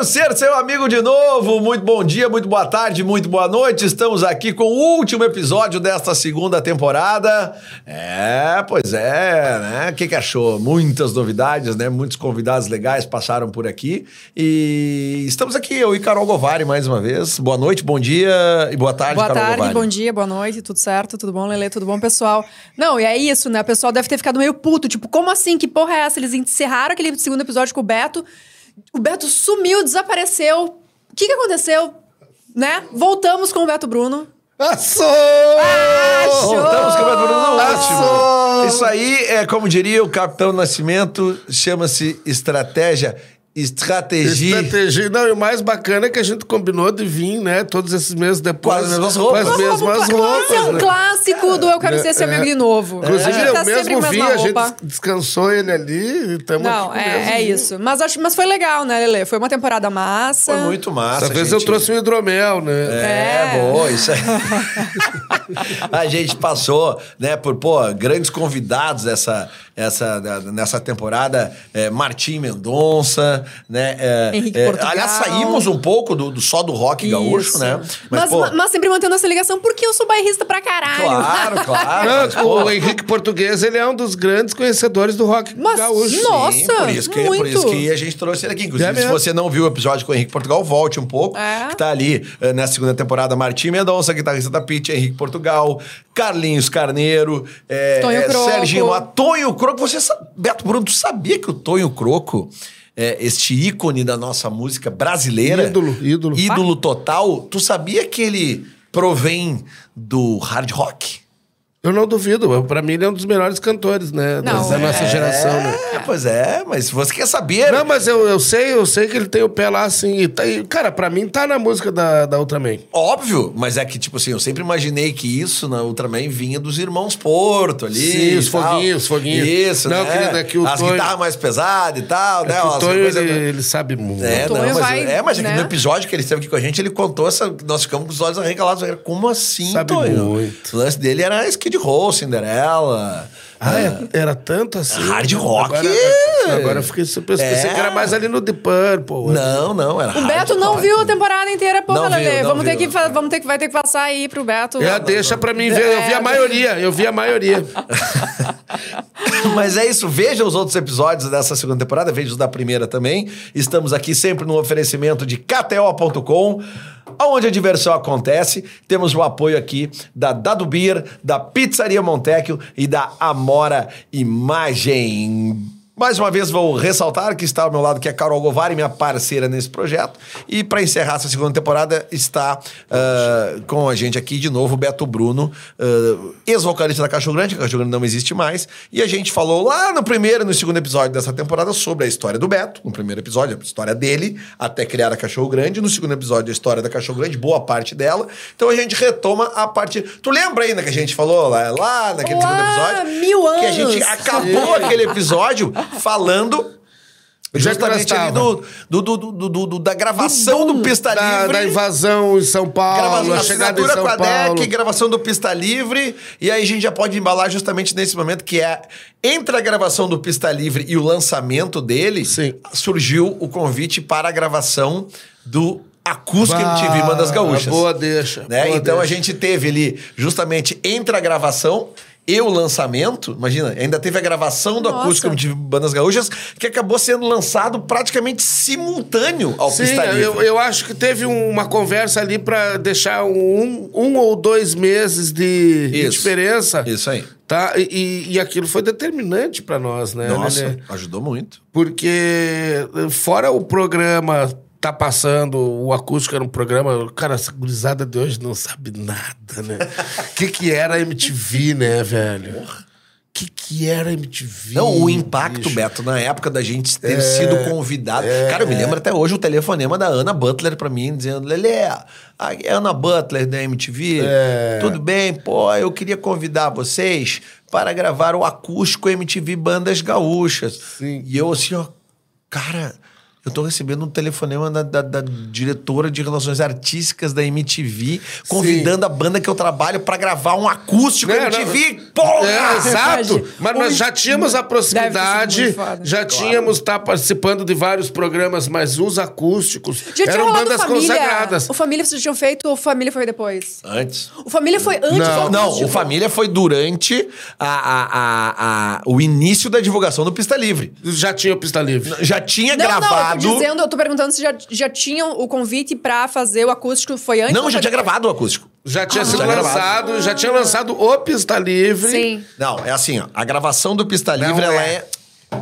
Quero ser seu amigo de novo. Muito bom dia, muito boa tarde, muito boa noite. Estamos aqui com o último episódio desta segunda temporada. É, pois é, né? O que, que achou? Muitas novidades, né? Muitos convidados legais passaram por aqui. E estamos aqui, eu e Carol Govari, mais uma vez. Boa noite, bom dia e boa tarde, Boa Carol tarde, Govari. bom dia, boa noite, tudo certo? Tudo bom, Lele? Tudo bom, pessoal? Não, e é isso, né? O pessoal deve ter ficado meio puto. Tipo, como assim? Que porra é essa? Eles encerraram aquele segundo episódio com o Beto. O Beto sumiu, desapareceu. O que, que aconteceu? Né? Voltamos com o Beto Bruno. Passou! Achou! Voltamos com o Beto Bruno no Passou! último. Isso aí é, como diria o Capitão Nascimento, chama-se estratégia. Estratégia. Estratégia. Não, e o mais bacana é que a gente combinou de vir, né? Todos esses meses depois. Com as mesmas roupas. Com as mesmas roupas. Esse é um né? clássico do Eu Quero Ser Seu Amigo de Novo. Inclusive, a gente eu tá sempre mesmo vi, a gente roupa. descansou ele ali e estamos Não, é, é isso. Mas, acho, mas foi legal, né, Lele? Foi uma temporada massa. Foi muito massa. Dessa vez gente. eu trouxe um hidromel, né? É, É. boa, isso aí. a gente passou, né, por, pô, grandes convidados essa, essa, nessa temporada. É, Martim Mendonça, né? é, Henrique é, Portugal. aliás, saímos um pouco do, do- só do rock gaúcho, Isso. né? Mas, pô, ma- mas sempre mantendo essa ligação, porque eu sou bairrista pra caralho. claro, claro. Mas, pô, o Henrique Português, ele é um dos grandes conhecedores do rock Mas, gaúcho. nossa, Sim, por isso, que, por muito. isso que a gente trouxe ele aqui. Inclusive, É se você não viu o episódio com o Henrique Portugal, volte um pouco. É. Que tá ali eh, na segunda temporada. Martim Mendonça, guitarrista da Pitty, Henrique Portugal, Carlinhos Carneiro, eh, Tonho Croco. Serginho Moá, Tonho Croco. Você Beto Bruno, tu sabia que o Tonho Croco, é, este ícone da nossa música brasileira, Ídolo, ídolo. ídolo total, tu sabia que ele provém do hard rock? Eu não duvido. Pra mim, ele é um dos melhores cantores, né? Não, da nossa é. geração, né? É, pois é, mas se você quer saber. Não, mas eu, eu sei, eu sei que ele tem o pé lá assim. E tá, e, cara, pra mim tá na música da, da Ultraman. Óbvio, mas é que, tipo assim, eu sempre imaginei que isso na Ultraman vinha dos irmãos Porto ali. Sim, os tal. foguinhos, os foguinhos. Isso, Não, né? querido, é que o As Tonho- guitarras mais pesadas e tal, né? É que o Tonho, coisas- ele, ele sabe muito. É, não, mas, vai, é, mas é que né? no episódio que ele esteve aqui com a gente, ele contou essa. Nós ficamos com os olhos arregalados. Como assim, Sabe Tonho? muito. O lance dele era Skid Row, Cinderela. Ah, é- era tanto assim. Hard rock. Agora, agora eu fiquei super. Pensei É. que era mais ali no The Purple. Não, não, era O Beto não viu a temporada inteira, viu, Lele. Vamos ter que vamos ter que vai ter que passar aí pro Beto. É, deixa pra mim ver. Eu vi a maioria. Eu vi a maioria. Mas é isso, veja os outros episódios dessa segunda temporada, veja os da primeira também. Estamos aqui sempre no oferecimento de KTO.com, onde a diversão acontece. Temos o apoio aqui da Dado Beer, da Pizzaria Montecchio e da Amora Imagem. Mais uma vez vou ressaltar que está ao meu lado que é a Carol Govari, minha parceira nesse projeto. E para encerrar essa segunda temporada está ah, com a gente aqui de novo o Beto Bruno, ah, ex-vocalista da Cachorro Grande, que a Cachorro Grande não existe mais. E a gente falou lá no primeiro e no segundo episódio dessa temporada sobre a história do Beto. No primeiro episódio, a história dele até criar a Cachorro Grande. No segundo episódio, a história da Cachorro Grande, boa parte dela. Então a gente retoma a parte. Tu lembra ainda que a gente falou lá, lá naquele Lá, segundo episódio? mil Que a gente anos. acabou aquele episódio falando justamente ali do, do, do, do- da gravação do, Pista Livre. da invasão em São Paulo, a chegada em São com a Paulo. Gravação do Pista Livre. E aí a gente já pode embalar justamente nesse momento que é entre a gravação do Pista Livre e o lançamento dele, surgiu o convite para a gravação do Acústica Bah, MTV Bandas Gaúchas. Boa deixa. né? Então a gente teve ali justamente entre a gravação e o lançamento, imagina, ainda teve a gravação do Nossa. Acústico de Bandas Gaúchas, que acabou sendo lançado praticamente simultâneo ao Sim, Pista Livre. eu, eu acho que teve um- uma conversa ali pra deixar um, um ou dois meses de, de Isso. diferença. Isso aí. Tá? E, e- e aquilo foi determinante pra nós, né? Nossa, Lelê? ajudou muito. Porque fora o programa tá passando, o acústico era um programa, cara, essa gurizada de hoje não sabe nada, né? O que que era a MTV, né, velho? O que que era a MTV? Não, o impacto, bicho? Beto, na época da gente ter É, sido convidado. Cara, eu me lembro até hoje o telefonema da Ana Butler pra mim, dizendo: Lelê, a Ana Butler da MTV, É. tudo bem? Pô, eu queria convidar vocês para gravar o acústico MTV Bandas Gaúchas. Sim. E eu assim, ó, cara. Eu tô recebendo um telefonema da, da- da diretora de relações artísticas da MTV, convidando a banda que eu trabalho pra gravar um acústico Não, MTV. Porra! É, exato. Mas nós já tínhamos a proximidade, já tínhamos estar participando de vários programas, mas os acústicos Já eram bandas família. consagradas. O Família vocês tinham feito ou Família foi depois? Antes. O Família foi antes Não, do Não, o Família foi durante a, a- a- a- o início da divulgação do Pista Livre. Já tinha o Pista Livre. Já tinha Não, gravado. Tô dizendo, eu tô perguntando se já, já tinham o convite pra fazer o acústico, foi antes Não, já tinha gravado o acústico. Já tinha Ah. sido Já gravado. lançado, já tinha lançado o Pista Livre. Sim. Não, é assim, ó. A gravação do Pista Livre, Não ela é. é.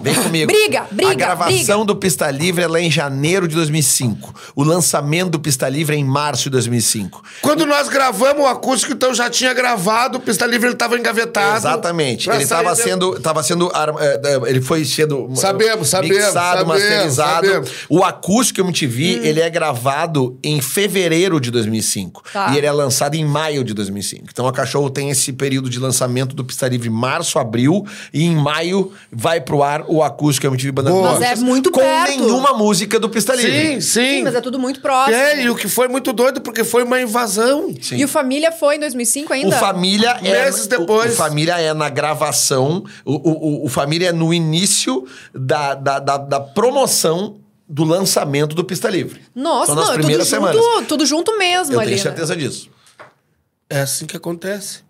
Vem comigo. Briga, briga, A gravação do Pista Livre ela é em janeiro de 2005. O lançamento do Pista Livre é em março de 2005. Quando nós gravamos o acústico, então já tinha gravado, o Pista Livre ele estava engavetado. Exatamente. Ele estava de- sendo, tava sendo, ar- eh, eh, ele foi sendo Sabemos, sabemos, mixado, sabemos, masterizado. sabemos. O acústico MTV, ele é gravado em fevereiro de 2005 Tá. e ele é lançado em maio de 2005. Então a Cachorro tem esse período de lançamento do Pista Livre março, abril e em maio vai pro ar o acústico MTV Banda Boa. Mas é muito com perto. nenhuma música do Pista Livre. Sim, sim. Sim, mas é tudo muito próximo. É, e o que foi muito doido, porque foi uma invasão. Sim. E o Família foi em 2005 O ainda? Família é. Meses o- depois. O, Família é na gravação. O, o, o- o Família é no início da, da, da, da promoção do lançamento do Pista Livre. Nossa, não, é tudo primeiras junto, semanas. tudo junto mesmo Eu ali. tenho né? certeza disso. É assim que acontece.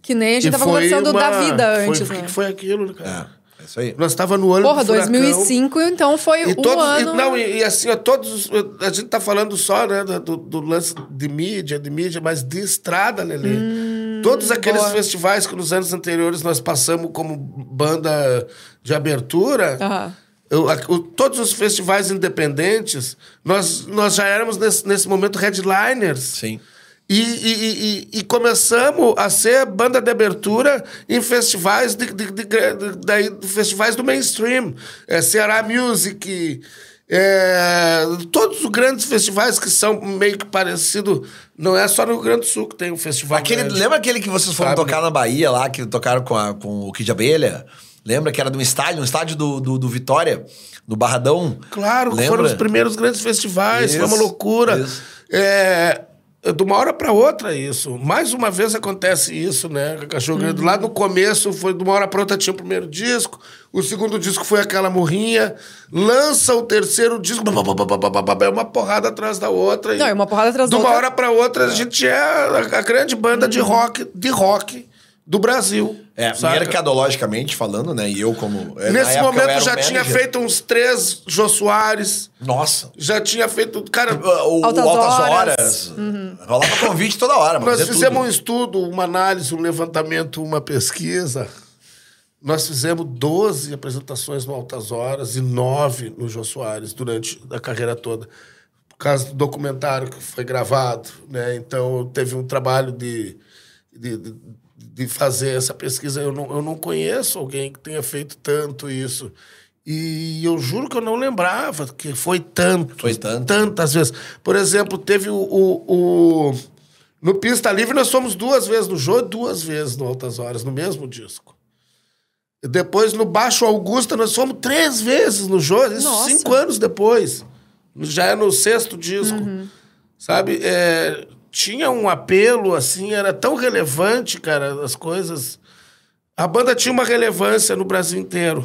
Que nem a gente E tava conversando uma- da vida foi- antes, O que né? que foi aquilo, né, cara? É isso aí. Nós estava no ano Porra, do furacão. 2005, então foi E um todos, e, ano... não, e, e assim, ó, todos. os- A gente tá falando só né, do, do lance de mídia, de mídia, mas de estrada, Lelê. todos aqueles Hum, boa. festivais que nos anos anteriores nós passamos como banda de abertura. Aham. eu- a- o- todos os festivais independentes, nós, nós já éramos nesse, nesse momento headliners. Sim. E, e- e- e- começamos a ser banda de abertura em festivais de, de- de- de- daí, festivais do mainstream. É, Ceará Music, é, todos os grandes festivais que são meio que parecidos. Não é só no Rio Grande do Sul que tem um festival. Aquele, grande. lembra aquele que vocês foram Sabe? tocar na Bahia lá, que tocaram com, a- com o Kid Abelha? Lembra que era de um estádio, um estádio do, do, do Vitória, do Barradão? Claro, Lembra? foram os primeiros grandes festivais, foi uma Isso, loucura. isso. É, de uma hora para outra isso. Mais uma vez acontece isso, né? Cachorro Grande. Lá no começo, foi de uma hora para outra tinha o primeiro disco, o segundo disco foi aquela morrinha, lança o terceiro disco, é uma porrada atrás da outra. Não, é uma porrada atrás De da uma outra. hora para outra, a gente é a, a grande banda de rock, de rock do Brasil. É, saca? mercadologicamente falando, né? E eu como... é, Nesse eu momento o já tinha feito uns três Jô Soares. Nossa. Já tinha feito. Cara, O, o Altas Altas, Horas. Horas. Rolava convite toda hora, nós fizemos um tudo. estudo, uma análise, um levantamento, uma pesquisa. Nós fizemos 12 apresentações no Altas Horas e 9 no Jô Soares durante a carreira toda. Por causa do documentário que foi gravado, né? Então teve um trabalho de, de, de, de fazer essa pesquisa. Eu não, eu não conheço alguém que tenha feito tanto isso. E eu juro que eu não lembrava que foi tanto. Foi tanto. Tantas vezes. Por exemplo, teve o. o, o- no Pista Livre nós fomos duas vezes no Jô e duas vezes no Altas Horas, no mesmo disco. E Depois no Baixo Augusta nós fomos três vezes no Jô, isso Nossa. cinco anos depois. Já é no sexto disco. Sabe? É, tinha um apelo, assim, era tão relevante, cara, as coisas. A banda tinha uma relevância no Brasil inteiro.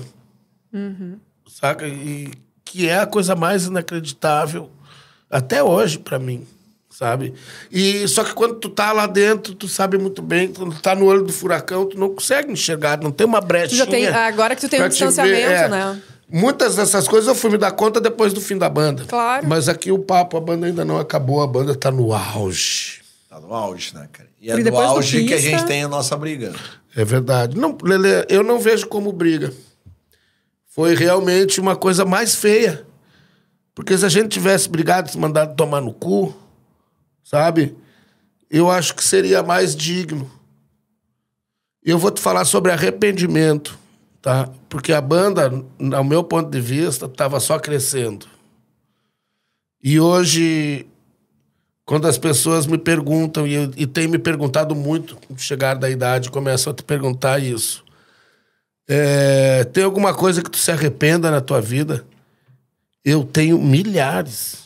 Saca? E que é a coisa mais inacreditável até hoje pra mim, sabe? E só que quando tu tá lá dentro, tu sabe muito bem, quando tu tá no olho do furacão, tu não consegue enxergar, não tem uma brechinha. já tem- agora que tu tem um pra te ver, distanciamento, é. né? Muitas dessas coisas eu fui me dar conta depois do fim da banda. Claro. Mas aqui o papo, a banda ainda não acabou, a banda tá no auge. Tá no auge, né, cara? E é Porque no auge que a Pista- gente tem a nossa briga. É verdade. Não, Lele, eu não vejo como briga. Foi realmente uma coisa mais feia. Porque se a gente tivesse brigado, se mandado tomar no cu, sabe? Eu acho que seria mais digno. E eu vou te falar sobre arrependimento, tá? Porque a banda, ao meu ponto de vista, estava só crescendo. E hoje, quando as pessoas me perguntam, e, e têm me perguntado muito, chegar da idade, começam a te perguntar isso. É, tem alguma coisa que tu se arrependa na tua vida? Eu tenho milhares.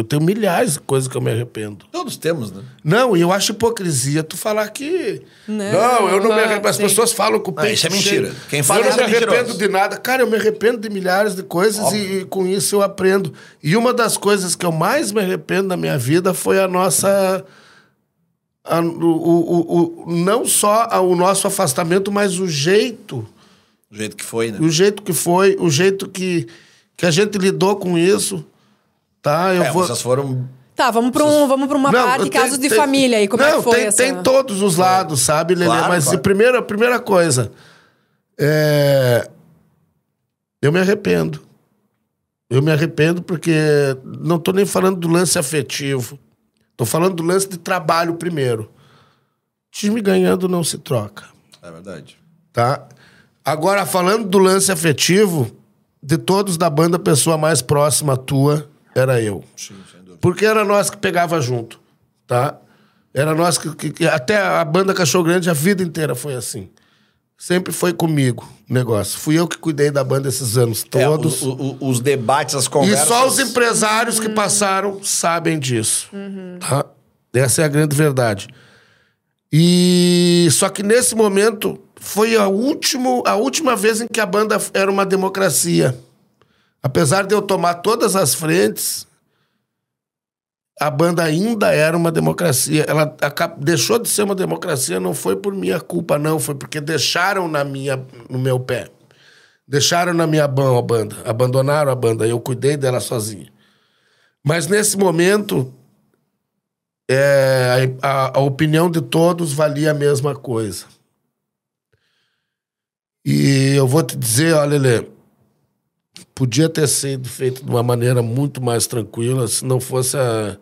Eu tenho milhares de coisas que eu me arrependo. Todos temos, né? Não, e eu acho hipocrisia tu falar que. Não, Não, eu não me arrependo. As sim. pessoas falam com o Ah, peito isso é mentira. cheio. Quem fala eu não é me arrependo mentiroso. de nada. Cara, eu me arrependo de milhares de coisas e, e com isso eu aprendo. E uma das coisas que eu mais me arrependo na minha vida foi a nossa. a- o, o, o, o- não só o nosso afastamento, mas o jeito. Do jeito que foi, né? O jeito que foi, o jeito que, que a gente lidou com isso. Tá? Eu É, vou. vocês foram. Tá, vamos pra, um, vamos pra uma parte, tem- casos de tem- família aí. Como não, é que foi tem, essa... tem todos os lados, sabe, Lelê? Claro, Mas claro. a primeira, a primeira coisa, é... eu me arrependo. Eu me arrependo porque não tô nem falando do lance afetivo. Tô falando do lance de trabalho primeiro. Time ganhando não se troca, É verdade. tá? Agora, falando do lance afetivo, de todos da banda, a pessoa mais próxima tua era eu. Sim, sem dúvida. Porque era nós que pegava junto, tá? Era nós que, que- que- Até a banda Cachorro Grande a vida inteira foi assim. Sempre foi comigo o negócio. Fui eu que cuidei da banda esses anos É, todos. o- o- os debates, as e conversas. só os empresários que passaram sabem disso. Tá? Essa é a grande verdade. E só que nesse momento foi a, último, a última vez em que a banda era uma democracia. Apesar de eu tomar todas as frentes, a banda ainda era uma democracia. Ela deixou de ser uma democracia, não foi por minha culpa, não. Foi porque deixaram na minha, no meu pé. Deixaram na minha mão a banda. Abandonaram a banda. Eu cuidei dela sozinho. Mas nesse momento, é, a, a- opinião de todos valia a mesma coisa. E eu vou te dizer, olha, Lelê, podia ter sido feito de uma maneira muito mais tranquila se não fosse a,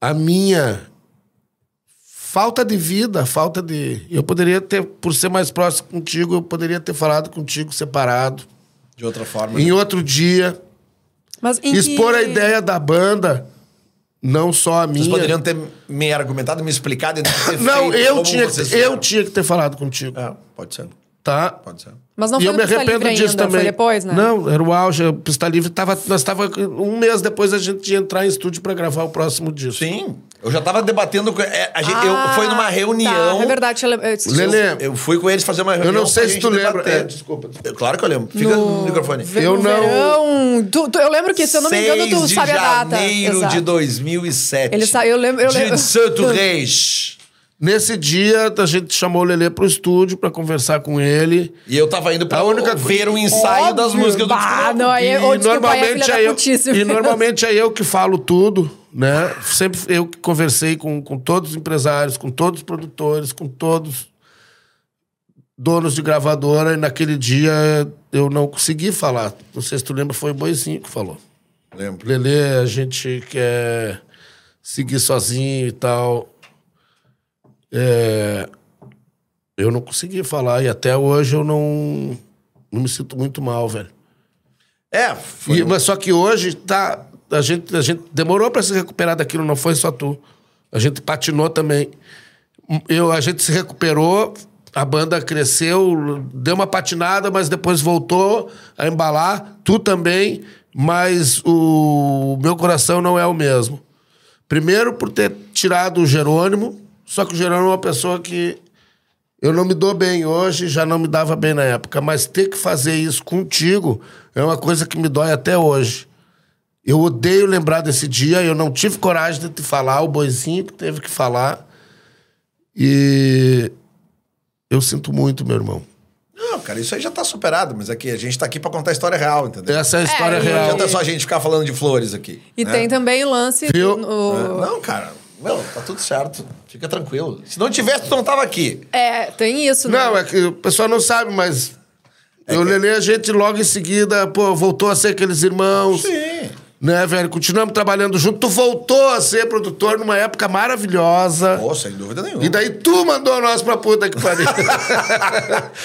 a minha falta de vida, falta de. Eu poderia ter, por ser mais próximo contigo, eu poderia ter falado contigo separado. De outra forma. Em né? outro dia, Mas em expor que... a ideia da banda, não só a minha. Vocês poderiam ter me argumentado, me explicado. e ter Não, feito eu como tinha, vocês que, eu tinha que ter falado contigo, É, pode ser. Tá? Pode ser. Mas não e foi eu no me arrependo Livre disso ainda, também. Foi depois, né? Não, era o auge. O Pista Livre tava. Nós estava um mês depois a gente ia entrar em estúdio para gravar o próximo disco. Sim. Eu já tava debatendo com. é, a gente, eu, Ah, foi numa reunião. Tá, é verdade. eu eu- Lelê, Eu fui com eles fazer uma reunião. eu não sei se tu lembra. É, desculpa. Eu- claro que eu lembro. Fica no, microfone. Ve- Eu no não- verão. Tu- tu- eu lembro que, se eu não me engano, tu 6 de sabe a data. janeiro Exato. de 2007. Ele sa- eu lembro- eu lembro- de Santo Reis. Nesse dia, a gente chamou o Lelê pro estúdio para conversar com ele. E eu tava indo pra A única ver um ensaio Óbvio. das músicas do Bah, não, aí, E é normalmente filha é eu, e normalmente é eu que falo tudo, né? Sempre eu que conversei com, com todos os empresários, com todos os produtores, com todos donos de gravadora, e naquele dia eu não consegui falar. Não sei se tu lembra, foi o Boizinho que falou. Lembro. Lelê, a gente quer seguir sozinho e tal. É, eu não consegui falar e até hoje eu não, não me sinto muito mal, velho. É, foi. E- mas só que hoje tá. A gente, a gente demorou pra se recuperar daquilo, não foi só tu. A gente patinou também. Eu, a gente se recuperou, a banda cresceu, deu uma patinada, mas depois voltou a embalar. Tu também, mas o meu coração não é o mesmo. Primeiro por ter tirado o Jerônimo, só que o Jerônimo é uma pessoa que eu não me dou bem hoje, já não me dava bem na época, mas ter que fazer isso contigo é uma coisa que me dói até hoje. Eu odeio lembrar desse dia, eu não tive coragem de te falar, o boizinho que teve que falar. E eu sinto muito, meu irmão. Não, cara, isso aí já tá superado, mas aqui a gente tá aqui pra contar a história real, entendeu? Essa é a história e- Não real. adianta só a gente ficar falando de flores aqui. E né? tem também o lance. Viu? no- Não, cara, não, tá tudo certo. Fica tranquilo. Se não tivesse, tu não tava aqui. É, tem isso, né? Não, é que o pessoal não sabe, mas. eu Lelê, a gente logo em seguida, pô, voltou a ser aqueles irmãos. Sim. Né, velho? Continuamos trabalhando junto. Tu voltou a ser produtor numa época maravilhosa. Pô, sem dúvida nenhuma. E daí tu mandou nós pra puta que pariu.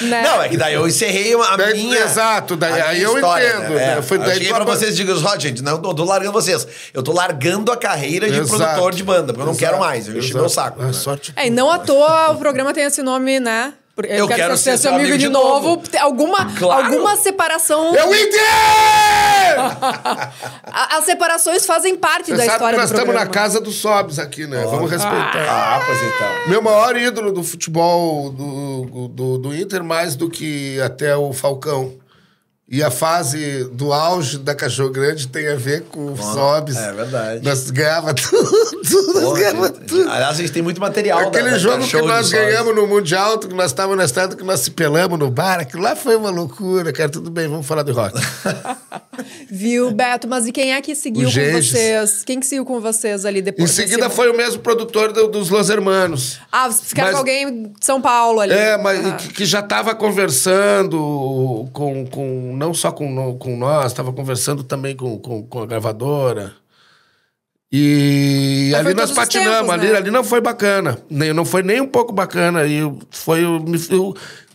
Né? Não, é que daí eu encerrei a Daí- minha. exato, daí- aí eu história, entendo, Né? né? É, Foi eu daí cheguei tu pra vocês e digo, ó, gente, não, eu tô largando vocês. Eu tô largando a carreira de Exato. produtor de banda, porque eu não quero Exato, mais. Eu enchi meu saco. Ah, né? sorte. É, e não à toa o programa tem esse nome, né? Porque Eu quero ser seu amigo, de novo. Tem Alguma, Claro. alguma separação. É o Inter! A- As separações fazem parte Você da sabe que história nós do estamos programa. na casa dos Sobs aqui, né? Vamos respeitar. Ah, pois então. Meu maior ídolo do futebol do, do, do Inter, mais do que até o Falcão. E a fase do auge da Cachorro Grande tem a ver com os Sobs. é verdade. Nós ganhava tudo, nós ganhava gente, tudo. Aliás, a gente tem muito material. Aquele da- jogo da que show de nós ganhamos no Mundial, que nós estávamos na estrada, que nós se pelamos no bar, aquilo lá foi uma loucura, cara. Tudo bem, vamos falar de rock. Viu, Beto? Mas e quem é que seguiu com vocês? Quem que seguiu com vocês ali Em depois? seguida desse- foi o mesmo produtor do- dos Los Hermanos. Ah, vocês ficaram Mas- com alguém de São Paulo ali. É, mas Aham. que, que já estava conversando com, com. Não só com, com nós, estava conversando também com, com, com a gravadora. E Mas ali nós patinamos, tempos, ali, né? ali não foi bacana. Nem, não foi nem um pouco bacana. E foi. eu-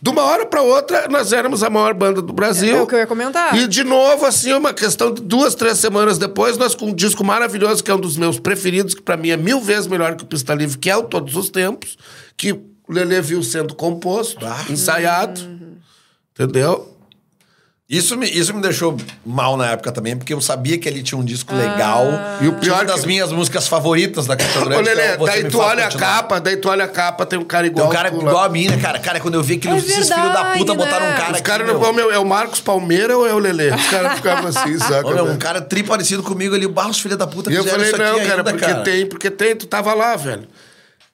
de uma hora para outra, nós éramos a maior banda do Brasil. É o que eu ia comentar. E de novo, assim, uma questão de duas, três semanas depois, nós com um disco maravilhoso, que é um dos meus preferidos, que pra mim é mil vezes melhor que o Pista Livre, que é o Todos os Tempos, que o Lelê viu sendo composto, Ah. ensaiado. Entendeu? Isso me, isso me deixou mal na época também, porque eu sabia que ele tinha um disco legal. E o pior uma das que- minhas músicas favoritas da Caixa Ô, Grande. que é Lelê, o Você daí tu olha a Continuar. capa, daí tu olha a capa, tem um cara Tem igual. um cara tu igual lá. a mim, né, cara? Cara, quando eu vi aqueles É esses filhos da puta né? botaram um cara Os caras meu. não meu, é o Marcos Palmeira ou é o Lelê? Os caras ficavam assim, saca? Ô, meu, né? um cara tri parecido comigo ali, o Barros, filha da puta, E eu falei, isso aqui não, cara, ainda, porque cara. tem, porque tem, tu tava lá, velho.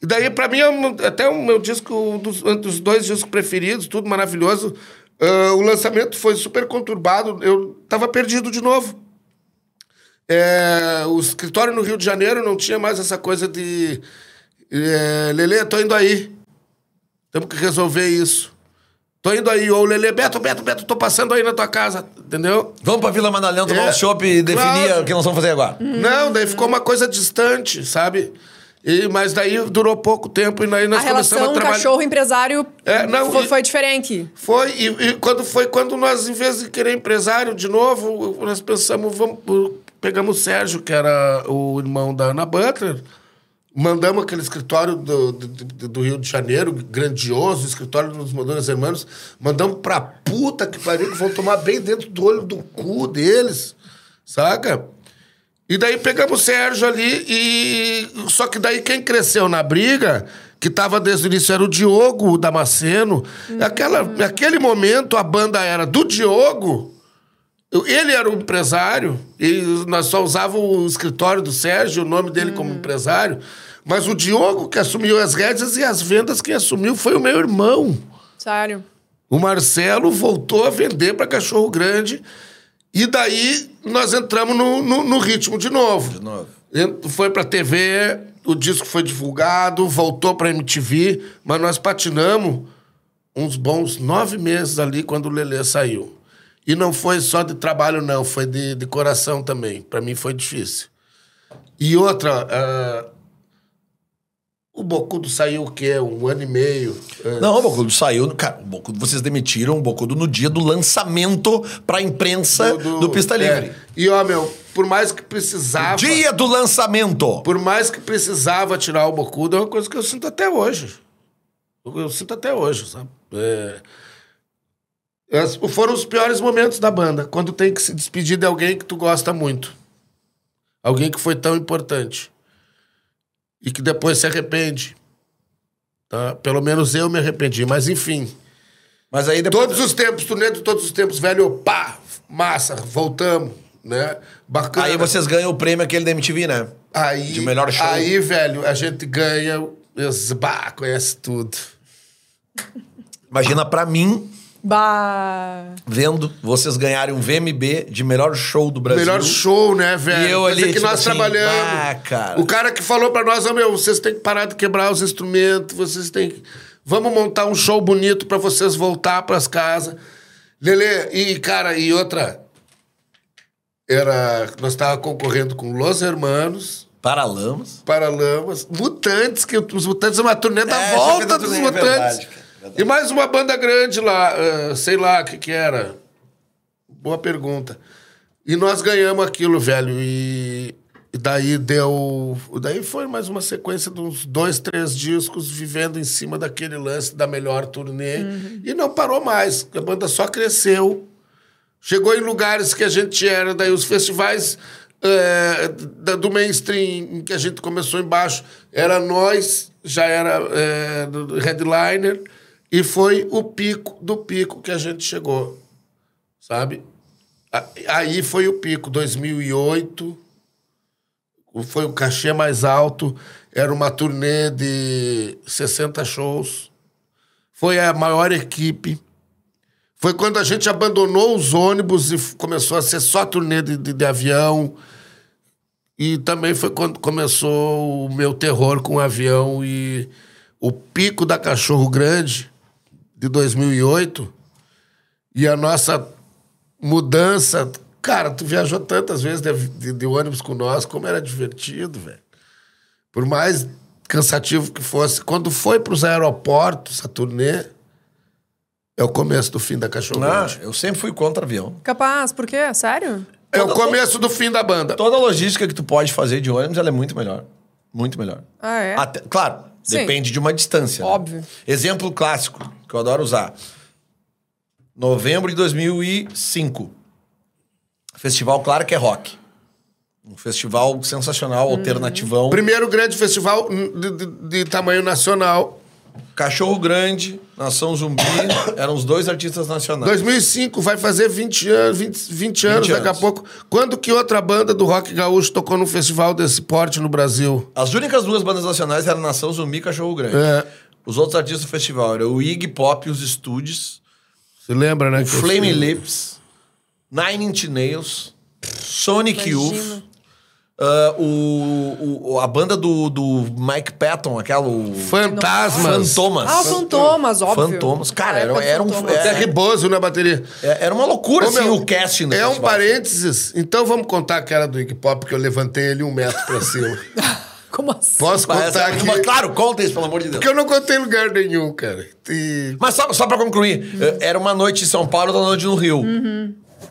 E daí, pra mim, é um- até o meu disco, um dos, um dos dois discos preferidos, tudo maravilhoso. Ah, o lançamento foi super conturbado, eu tava perdido de novo. É, o escritório no Rio de Janeiro não tinha mais essa coisa de. É, Lelê, tô indo aí. Temos que resolver isso. Tô indo aí. Ou Lelê, Beto, Beto, Beto, tô passando aí na tua casa. Entendeu? Vamos pra Vila Madalena tomar É, um chopp e definir claro. o que nós vamos fazer agora. Não, daí ficou uma coisa distante, sabe? E, mas daí durou pouco tempo e daí nós a começamos relação a trabalhar. cachorro-empresário É, não, foi, e- foi diferente. Foi, e, e quando foi quando nós, em vez de querer empresário de novo, nós pensamos, vamos, pegamos o Sérgio, que era o irmão da Ana Butler, mandamos aquele escritório do, do, do- Rio de Janeiro, grandioso, escritório dos Modoras Hermanos, mandamos pra puta que pariu, que vão tomar bem dentro do olho do cu deles, saca? E daí pegamos o Sérgio ali e. Só que daí quem cresceu na briga, que tava desde o início, era o Diogo Damasceno. Aquela, naquele momento a banda era do Diogo. Ele era o empresário, e nós só usávamos o escritório do Sérgio, o nome dele como empresário. Mas o Diogo que assumiu as rédeas e as vendas quem assumiu foi o meu irmão. Sério. O Marcelo voltou a vender para Cachorro Grande. E daí nós entramos no, no, no ritmo de novo. De novo. Foi pra TV, o disco foi divulgado, voltou pra MTV, mas nós patinamos uns bons nove meses ali quando o Lelê saiu. E não foi só de trabalho, não, foi de, de coração também. Pra mim foi difícil. E outra, ah, o Bocudo saiu o quê? Um ano e meio. ah, Não, o Bocudo saiu. Cara, o Bocudo, vocês demitiram o Bocudo no dia do lançamento pra imprensa do, Pista é. Livre. E, ó, meu, por mais que precisava. Dia do lançamento! Por mais que precisava tirar o Bocudo, é uma coisa que eu sinto até hoje. Eu, eu sinto até hoje, sabe? É... Foram os piores momentos da banda, quando tem que se despedir de alguém que tu gosta muito. Alguém que foi tão importante. E que depois se arrepende. Tá? Pelo menos eu me arrependi, mas enfim. Mas aí depois. Todos os tempos, turnê de todos os tempos, velho, pá, massa, voltamos, né? Bacana. Aí vocês ganham o prêmio aquele da MTV, né? Aí, de melhor show. Aí, velho, a gente ganha, bah, conhece tudo. Imagina pra mim, Bah. vendo vocês ganharem um VMB de melhor show do Brasil. Melhor show, né, velho? E eu ali, que tipo nós assim, trabalhamos. ah, cara. O cara que falou pra nós, ó, meu, vocês têm que parar de quebrar os instrumentos, vocês têm que... Vamos montar um show bonito pra vocês voltar pras casas. Lele, e, cara, e outra... Era... Nós tava concorrendo com Los Hermanos... Paralamas. Paralamas, Mutantes, que os Mutantes é uma turnê da É, volta dos turnê, é Mutantes. verdade. E mais uma banda grande lá, ah, sei lá o que que era. Boa pergunta. E nós ganhamos aquilo, velho. E E daí deu. Daí foi mais uma sequência de uns dois, três discos vivendo em cima daquele lance da melhor turnê. E não parou mais. A banda só cresceu. Chegou em lugares que a gente era, daí os festivais é, da- do mainstream em que a gente começou embaixo, era nós, já era é, do headliner, e foi o pico do pico que a gente chegou, sabe? Aí foi o pico, 2008, foi o cachê mais alto, era uma turnê de 60 shows, foi a maior equipe, foi quando a gente abandonou os ônibus e começou a ser só turnê de, de- de avião. E também foi quando começou o meu terror com o avião e o pico da Cachorro Grande de 2008 e a nossa mudança. Cara, tu viajou tantas vezes de, de- de ônibus com nós, como era divertido, velho. Por mais cansativo que fosse, quando foi para os aeroportos a turnê, é o começo do fim da Cachorro Ah, eu sempre fui contra avião. Capaz, por quê? Sério? É o começo do fim da banda. Toda a logística que tu pode fazer de ônibus, ela é muito melhor. Muito melhor. Ah, é? Até- claro, Sim. depende de uma distância. né? Óbvio. Exemplo clássico, que eu adoro usar. Novembro de 2005. Festival Claro que é Rock. Um festival sensacional, alternativão. Primeiro grande festival de, de- de tamanho nacional. Cachorro Grande, Nação Zumbi, eram os dois artistas nacionais. 2005 vai fazer 20 anos, 20, 20 anos 20 daqui a anos. pouco. Quando que outra banda do rock gaúcho tocou num festival desse porte no Brasil? As únicas duas bandas nacionais eram Nação Zumbi e Cachorro Grande. É. Os outros artistas do festival eram o Iggy Pop e os Estúdios, Você lembra, né? o que fui- Lips, Nine Inch Nails, Sonic. Youth, ah, o, o- a banda do, do Mike Patton, aquela... o- Fantasmas. Fantomas. Ah, o Fantomas, óbvio. Fantomas. Cara, era, era um... Fantomas. é- Bozzio na bateria. é- era uma loucura, Ô, assim, meu, o casting É um parênteses. Então vamos contar aquela do Iggy Pop que eu levantei ele um metro pra cima. Como assim? Posso contar essa- aqui? mas, claro, conta isso, pelo amor de Deus. Porque eu não contei lugar nenhum, cara. E- Mas só, só pra concluir, Uhum. eh, era uma noite em São Paulo, outra noite no Rio.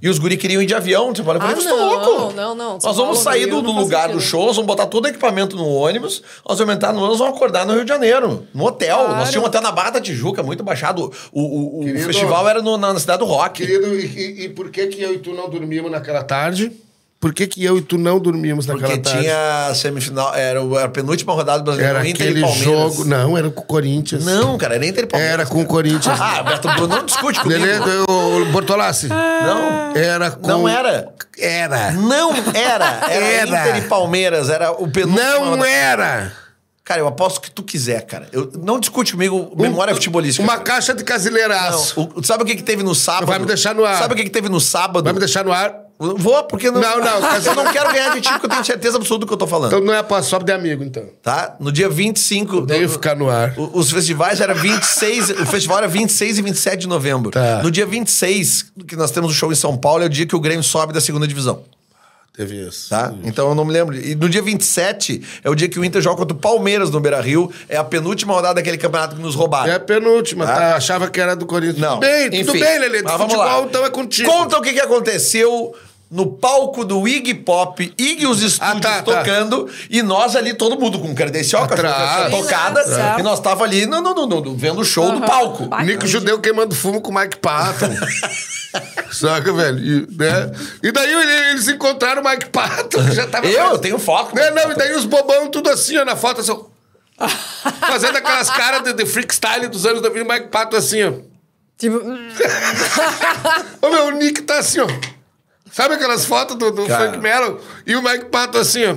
E os guri queriam ir de avião. Tipo, eu falei, Ah, não, loucos? não, não. São Nós vamos Paulo, sair Rio, do, não lugar do show, nós vamos botar todo o equipamento no ônibus, nós vamos entrar no ônibus, vamos acordar no Rio de Janeiro, no hotel. Claro. Nós tínhamos um hotel na Barra da Tijuca, muito baixado. O, o- o Querido- festival era no- na, na cidade do rock. Querido, e, e- e por que que eu e tu não dormimos naquela tarde? Por que que eu e tu não dormimos naquela Porque tarde? tinha semifinal, era, a penúltima rodada do brasileiro, Era Inter e aquele Palmeiras. jogo... Não, era com o Corinthians. Não, cara, era Inter e Palmeiras. Era com o Corinthians. Ah, Beto Bruno, não discute comigo. Lelê, o Bortolassi. Não. Era com... Não era. Era. Não era. Era, Era. Inter e Palmeiras. Era o penúltimo. Não era. Cara, eu aposto o que tu quiser, cara. Eu, não discute comigo memória futebolística. Uma cara. caixa de casileiraço. Não, o- sabe o que, que teve no sábado? Vai me deixar no ar. Sabe o que, que teve no sábado? Vai me deixar no ar? Vou, porque não. Não, não, eu não quero ganhar de ti, porque eu tenho certeza absoluta do que eu tô falando. Então não é pra só de amigo, então. Tá? No dia 25. Odeio no- ficar no ar. o- Os festivais era 26. o festival era 26 e 27 de novembro. Tá. No dia 26, que nós temos o show em São Paulo, é o dia que o Grêmio sobe da segunda divisão. Teve isso. Tá? Então eu não me lembro. E no dia 27 é o dia que o Inter joga contra o Palmeiras no Beira Rio. É a penúltima rodada daquele campeonato que nos roubaram. É a penúltima, Tá. tá? Achava que era do Corinthians. Não. Tudo bem, tudo Enfim. bem, Lelê. Vamos futebol, lá. então é contigo. Conta o que, que aconteceu no palco do Iggy Pop, Iggy os estúdios tá, tá. tocando, e nós ali, todo mundo com credencial, com a Atrás. tocada, Certo. e nós tava ali no, no, no- no- vendo o show do palco. Vai. Nico Judeu queimando fumo com o Mike Patton. Saca, velho? E, né? e daí ele- eles encontraram o Mike Patton, que já tava... Eu, eu tenho foco. Não, não, e daí os bobão tudo assim, ó, na foto, assim, ó. Fazendo aquelas caras de, de freestyle dos anos 2000, o Mike Patton assim, ó. Tipo, Ô, meu, o Nick tá assim, ó. Sabe aquelas fotos do, do Cara. Funk Metal? E o Mike Patton assim, ó.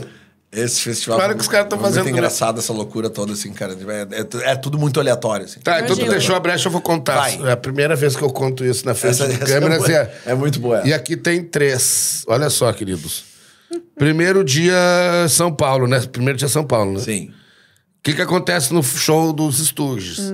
Esse festival Claro que os caras tão foi muito fazendo- engraçado, essa loucura toda, assim, cara. É, é é tudo muito aleatório, assim. Tá, então tu deixou a brecha, eu vou contar. Vai. É a primeira vez que eu conto isso na frente Essa- de essa câmeras. é. É muito boa. E aqui tem três. Olha só, queridos. Primeiro dia São Paulo, né? Primeiro dia São Paulo, né? Sim. O que, que acontece no show dos Stooges?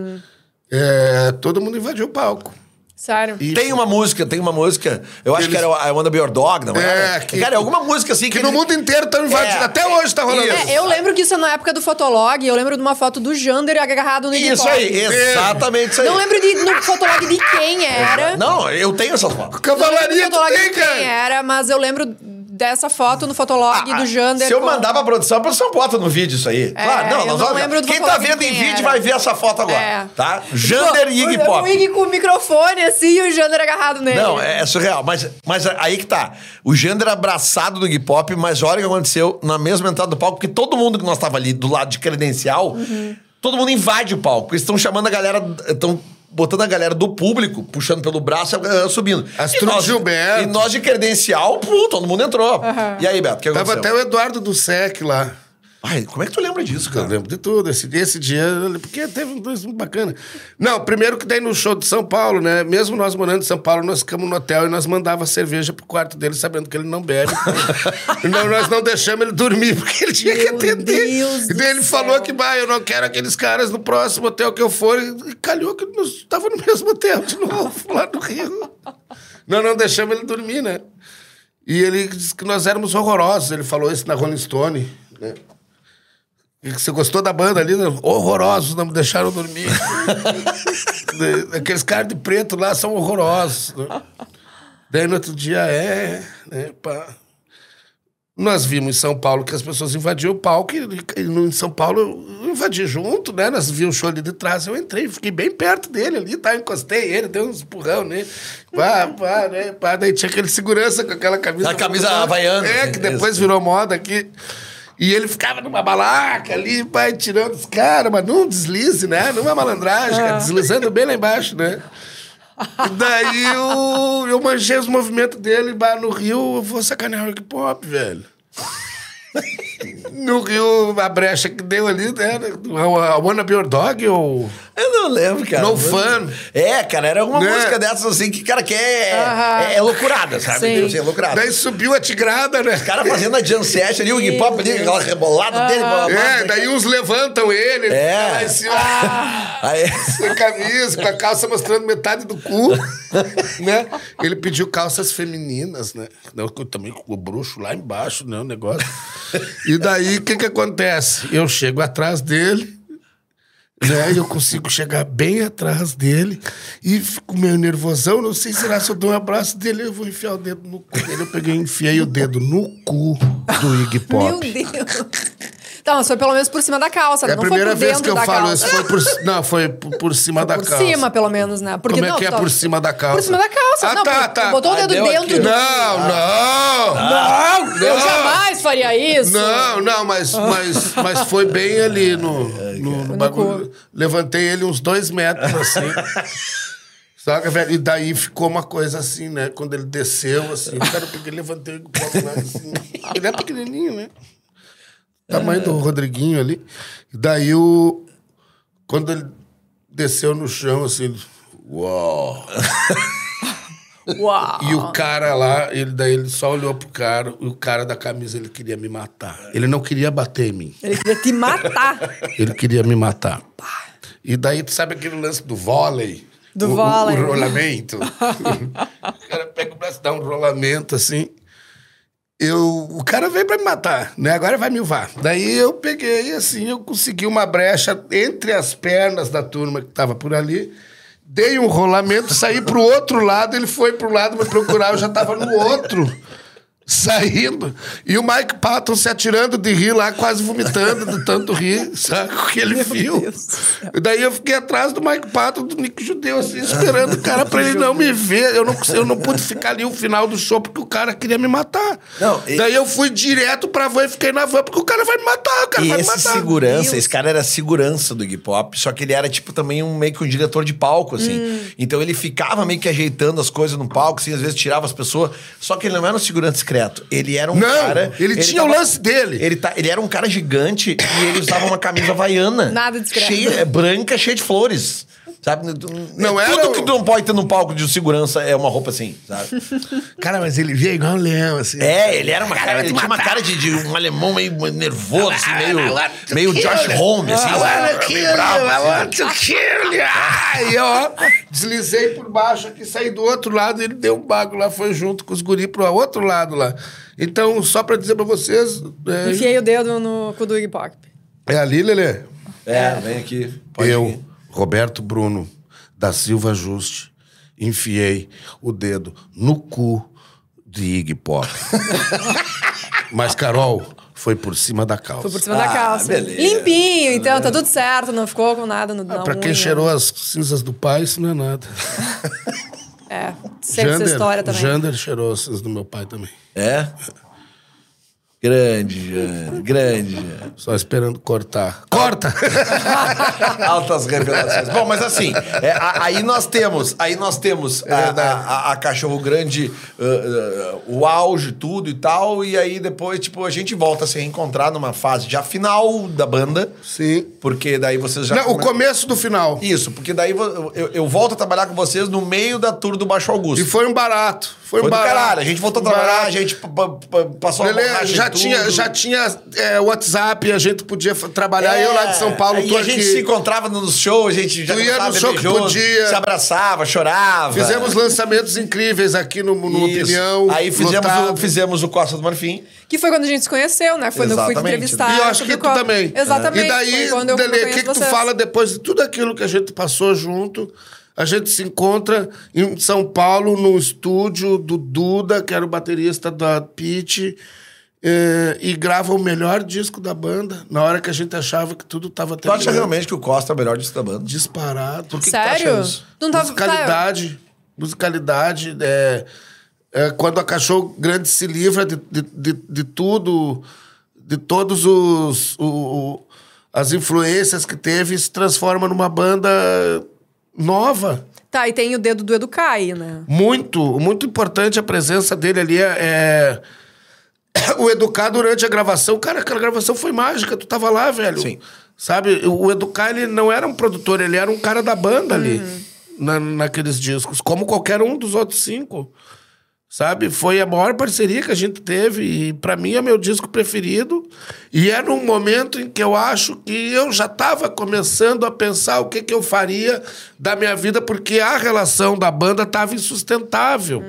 É, todo mundo invadiu o palco. Sério. E- Tem uma música, tem uma música. Eu acho Eles- que era I Wanna Be Your Dog, não É, era? que- cara, é alguma música assim Que no mundo inteiro estão invadindo. É. Até hoje tá rolando Isso. É, eu lembro que isso é na época do Fotolog, eu lembro de uma foto do Jander agarrado no Iggy Isso aí, exatamente isso aí. Não lembro de, no Fotolog de quem era. Não, eu tenho. Não lembro Cavalaria Fotolog tem, de quem cara. era, mas eu lembro dessa foto no fotolog Ah, do Jander. Se eu com- mandar pra produção, a produção bota no vídeo isso aí. claro, não, eu nós não vamos- lembro do Quem tá vendo em quem vídeo era. vai ver essa foto agora. É. Tá? Jander e Iggy Pop. O Iggy com o microfone assim e o Jander agarrado nele. Não, é, é surreal. Mas, mas aí que tá. O Jander abraçado do Iggy Pop, mas olha o que aconteceu na mesma entrada do palco, porque todo mundo que nós tava ali do lado de credencial, Uhum. todo mundo invade o palco. Eles estão chamando a galera. Estão botando a galera do público, puxando pelo braço e subindo. Astrid E nós- Gilberto. E nós de credencial, pum, todo mundo entrou. E aí, Beto, o que Tava aconteceu? até o Eduardo do SEC lá. Ai, como é que tu lembra disso, Eu cara? lembro de tudo. Esse, esse dia, porque teve um dois muito bacana. Não, primeiro que daí no show de São Paulo, né? Mesmo nós morando em São Paulo, nós ficamos no hotel e nós mandava cerveja pro quarto dele, sabendo que ele não bebe. não, nós não deixamos ele dormir, porque ele tinha que Meu atender. Deus e daí ele céu. falou que, bah, eu não quero aqueles caras no próximo hotel que eu for. E calhou que nós estava no mesmo hotel de novo, lá no Rio. Nós não deixamos ele dormir, né? E ele disse que nós éramos horrorosos. Ele falou isso na Rolling Stone, né? Que Você gostou da banda ali? Horrorosos, não me deixaram dormir. Aqueles caras de preto lá são horrorosos. né? Daí no outro dia, é, né, pá. Nós vimos em São Paulo que as pessoas invadiam o palco e, e em São Paulo eu invadi junto, né? Nós vimos o show ali de trás, eu entrei, fiquei bem perto dele ali, tá? Encostei ele, dei uns empurrão nele. Pá, pá, né? Pá, daí tinha aquele segurança com aquela camisa. A camisa havaiana, É, que depois virou moda aqui. E ele ficava numa balaca ali, pai, tirando os caras, mas num deslize, né? Numa malandragem, cara, deslizando bem lá embaixo, né? E daí eu, eu manjei os movimentos dele, bah, no Rio, eu vou sacanear o hip hop, velho. No Rio, a brecha que deu ali, né? I Wanna Be Your Dog ou... Eu não lembro, cara. No Fun. É, cara, era uma Né? música dessas assim que, cara, que é, Aham. é, é loucurada, sabe? Sim. Assim, é loucurada. Daí subiu a tigrada, né? Os caras fazendo a jam session ali, o hip hop ali, aquela rebolada dele. blá, blá, blá. É, daí uns levantam ele, ele É. fica lá em cima. Aí, Sem camisa, com a calça mostrando metade do cu, né? Ele pediu calças femininas, né? Não, que eu também com o bruxo lá embaixo, né? O negócio. E daí, o que que acontece? Eu chego atrás dele, né? Eu consigo chegar bem atrás dele e fico meio nervosão. Não sei será se eu dou um abraço dele, eu vou enfiar o dedo no cu dele. Eu peguei e enfiei o dedo no cu do Iggy Meu Pop. Deus. Tá, mas foi pelo menos por cima da calça, É a não primeira foi por vez que eu da falo calça. isso. Foi por, não, foi por, por cima da por calça. cima, pelo menos, né? Porque, Como é não, que é tá- por cima da calça? Por cima da calça. Ah, não, tá, tá. botou o Ah, dedo deu dentro aqui. do... Não, não! não, Eu jamais faria isso. Não, não, mas, mas, mas foi bem ali no, no, no bagulho. Levantei ele uns dois metros, assim. Saca, velho? E daí ficou uma coisa assim, né? Quando ele desceu, assim, cara, eu peguei, levantei o copo lá, assim. Ele é pequenininho, né? Tamanho do Rodriguinho ali. Daí o... Quando ele desceu no chão, assim... Uau! Uau. E o cara lá, ele, daí ele só olhou pro cara, e o cara da camisa, ele queria me matar. Ele não queria bater em mim. Ele queria te matar. Ele queria me matar. E daí, tu sabe aquele lance do vôlei? Do O- o- vôlei. O, rolamento. o cara pega o braço, dá um rolamento assim. Eu, o cara veio pra me matar, né? Agora vai me levar. Daí eu peguei, assim, eu consegui uma brecha entre as pernas da turma que tava por ali. Dei um rolamento, saí pro outro lado, ele foi pro lado me procurar, eu já tava no outro. Saindo. E o Mike Patton se atirando de rir lá, quase vomitando de tanto rir, sabe? O que ele viu. Deus. E daí eu fiquei atrás do Mike Patton, do Nick Judeu, assim, esperando o cara pra ele não me ver. Eu não, eu não pude ficar ali o final do show porque o cara queria me matar. Não, e- Daí eu fui direto pra van e fiquei na van porque o cara vai me matar, o cara E vai esse me matar. segurança, Deus. esse cara era segurança do Iggy Pop, só que ele era tipo também um meio que um diretor de palco, assim. Hum. Então ele ficava meio que ajeitando as coisas no palco, assim, às vezes tirava as pessoas. Só que ele não era um segurança discreto. Ele era um Não, cara. ele tinha o lance dele. Ele, tá, ele era um cara gigante e ele usava uma camisa havaiana. Nada discreto. Cheia, é, branca, cheia de flores. Sabe? Não é era Tudo que tu não pode ter num palco de segurança é uma roupa assim, sabe? Cara, mas ele via igual um leão, assim. É, ele era uma cara, ele tinha uma cara de, de um alemão meio nervoso, assim, meio, I want to meio kill Josh you. Holmes, assim. I wanna meio kill you, I assim. want to kill you. Aí, ó, deslizei por baixo aqui, saí do outro lado, ele deu um bago lá, foi junto com os guri pro outro lado lá. Então, só pra dizer pra vocês, é, Enfiei o dedo no cu do Iggy Pop. é ali, Lelê. É, vem aqui. Pode Eu, ir. Roberto Bruno, da Silva Juste, enfiei o dedo no cu de Iggy Pop. Mas, Carol, foi por cima da calça. Foi por cima Ah, da calça. beleza. Limpinho, então, tá tudo certo. Não ficou com nada no na Pra quem unha. cheirou as cinzas do pai, isso não é nada. É, sempre essa história também. Jander cheirou as cinzas do meu pai também. É? Grande, Jane. Grande, Jane. Só esperando cortar. Corta! Altas revelações. Bom, mas assim, é, a- aí nós temos, aí nós temos a, a- a- a Cachorro Grande, uh, uh, o auge, tudo e tal, e aí depois, tipo, a gente volta a se reencontrar numa fase já final da banda, Sim. porque daí vocês já... Não, o come- começo do final. Isso, porque daí eu, eu volto a trabalhar com vocês no meio da tour do Baixo Augusto. E foi um barato. Foi, Foi um barato. caralho, a gente voltou a trabalhar, Barato. a gente passou a Lelê, em já tudo. tinha, já tinha é, WhatsApp, a gente podia trabalhar. eu lá de São Paulo, É, e tô a gente aqui. se encontrava nos shows, a gente já Tu ia no a show que junto, podia. se abraçava, chorava. Fizemos lançamentos incríveis aqui no, no. Opinião. Aí fizemos o, fizemos o Costa do Marfim. Que foi quando a gente se conheceu, né? Foi no Fui te Exatamente. entrevistar. E eu acho que tu também. Exatamente. E daí, quando eu o que, que tu fala depois de tudo aquilo que a gente passou junto? A gente se encontra em São Paulo, no estúdio do Duda, que era o baterista da Pitch, eh, e grava o melhor disco da banda, na hora que a gente achava que tudo estava Tu acha realmente que o Costa é o melhor disco da banda? disparado. Por que que tu acha Sério? isso? Não tava... musicalidade, musicalidade, é, é, quando a Cachorro Grande se livra de, de, de, de tudo, de todos os o- o- as influências que teve, e se transforma numa banda nova. Tá, e tem o dedo do Educar aí, né? Muito, muito importante a presença dele ali. É, é- o Educar durante a gravação. Cara, aquela gravação foi mágica. Tu tava lá, velho. Sim. Sabe? O Educar, ele não era um produtor, ele era um cara da banda ali. Na, naqueles discos. Como qualquer um dos outros cinco. Sabe? Foi a maior parceria que a gente teve. E pra mim é meu disco preferido. E é num momento em que eu acho que eu já estava começando a pensar o que, que eu faria da minha vida, porque a relação da banda estava insustentável.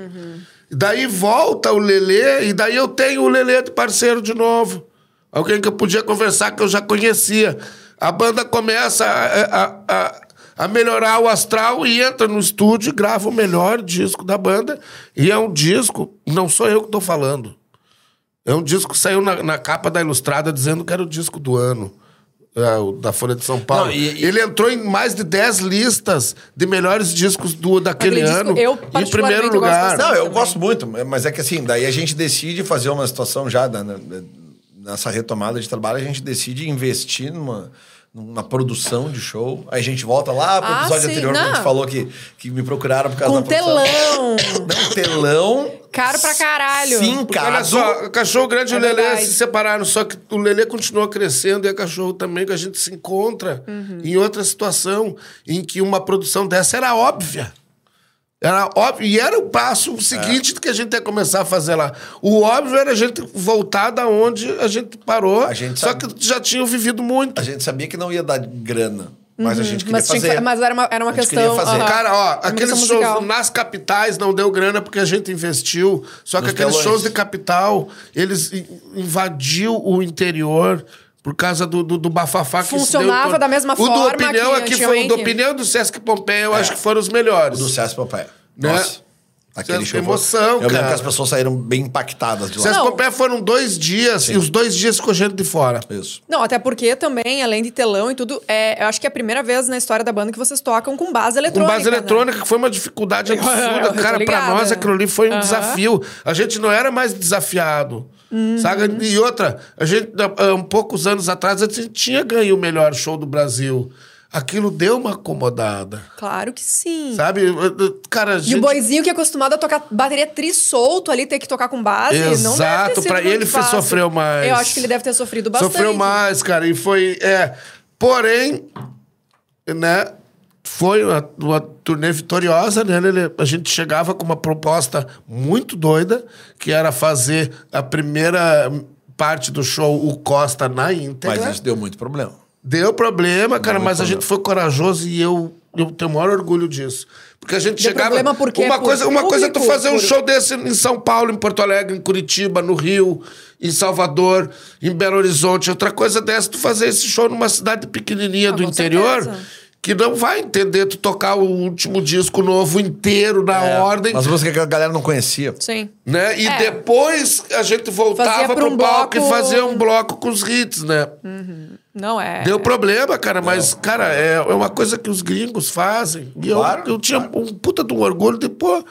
E Daí volta o Lelê, e daí eu tenho o Lelê de parceiro de novo. Alguém que eu podia conversar que eu já conhecia. A banda começa a, a- a- a melhorar o astral e entra no estúdio e grava o melhor disco da banda. E é um disco, não sou eu que estou falando. É um disco que saiu na, na capa da Ilustrada dizendo que era o disco do ano. é, da Folha de São Paulo. Não, e- e- Ele entrou em mais de 10 listas de melhores discos do, daquele Aquele disco, ano. eu, em primeiro lugar. Não, eu também. gosto muito, mas é que assim, daí a gente decide fazer uma situação já nessa retomada de trabalho, a gente decide investir numa, numa produção de show. Aí a gente volta lá pro Ah, episódio sim, anterior que a gente não. falou que, que me procuraram por causa Com da produção. telão. Não, telão. Caro pra caralho. Sim, Porque olha cara. só, o cachorro grande e É o Lelê verdade. se separaram, só que o Lelê continuou crescendo e a cachorro também, que a gente se encontra em outra situação em que uma produção dessa era óbvia. Era óbvio, e era o passo seguinte que a gente ia começar a fazer lá. O óbvio era a gente voltar da onde a gente parou, A gente só sabe- que já tinham vivido muito. A gente sabia que não ia dar grana, mas a gente queria Mas, que fazer. fa- mas era uma, era uma A gente questão. aham. Cara, ó, aqueles shows musical. nas capitais não deu grana porque a gente investiu. Só que Nos aqueles telões. shows de capital, eles in- invadiu o interior por causa do, do, do bafafá que se Funcionava da mesma o do forma opinião que aqui foi o do opinião do Sesc Pompeia, eu acho que foram os melhores. Do César Pompeia. Né? Nossa. Aquele show. emoção, Eu lembro cara. que as pessoas saíram bem impactadas de lá. Sesc. Pompeia foram dois dias e os dois dias ficou gente de fora. Isso. Não, até porque também, além de telão e tudo, é, eu acho que é a primeira vez na história da banda que vocês tocam com base Com eletrônica. base né? eletrônica, que foi uma dificuldade Eu absurda. Cara, pra nós aquilo ali foi um desafio. A gente não era mais desafiado. Uhum. Sabe? E outra, a gente, há um poucos anos atrás, a gente tinha ganho o melhor show do Brasil. Aquilo deu uma acomodada. Claro que sim. Sabe? Cara, a E gente... o boizinho que é acostumado a tocar bateria tri solto ali, ter que tocar com base, Exato, muito ele fácil. sofreu mais. Eu acho que ele deve ter sofrido bastante. Sofreu mais, cara. E foi. É, porém, né? Foi uma, uma turnê vitoriosa, né, Lelê? A gente chegava com uma proposta muito doida, que era fazer a primeira parte do show, o Costa na íntegra. Mas isso deu muito problema. Deu problema, cara, muito mas a problema. gente foi corajoso e eu, eu tenho o maior orgulho disso. Porque a gente Deu chegava. problema por quê? Uma Por coisa, uma coisa é tu público, fazer um por- show desse em São Paulo, em Porto Alegre, em Curitiba, no Rio, em Salvador, em Belo Horizonte. Outra coisa dessa, tu fazer esse show numa cidade pequenininha Ah, do interior. certeza. Que não vai entender tu tocar o último disco novo inteiro na É, ordem, As músicas que a galera não conhecia. Sim. né? E É. depois a gente voltava pro um palco e bloco- fazia um bloco com os hits, né? Não é. Deu problema, cara, mas, cara, é, é uma coisa que os gringos fazem. E eu, Claro, eu tinha um puta de um orgulho de, pô,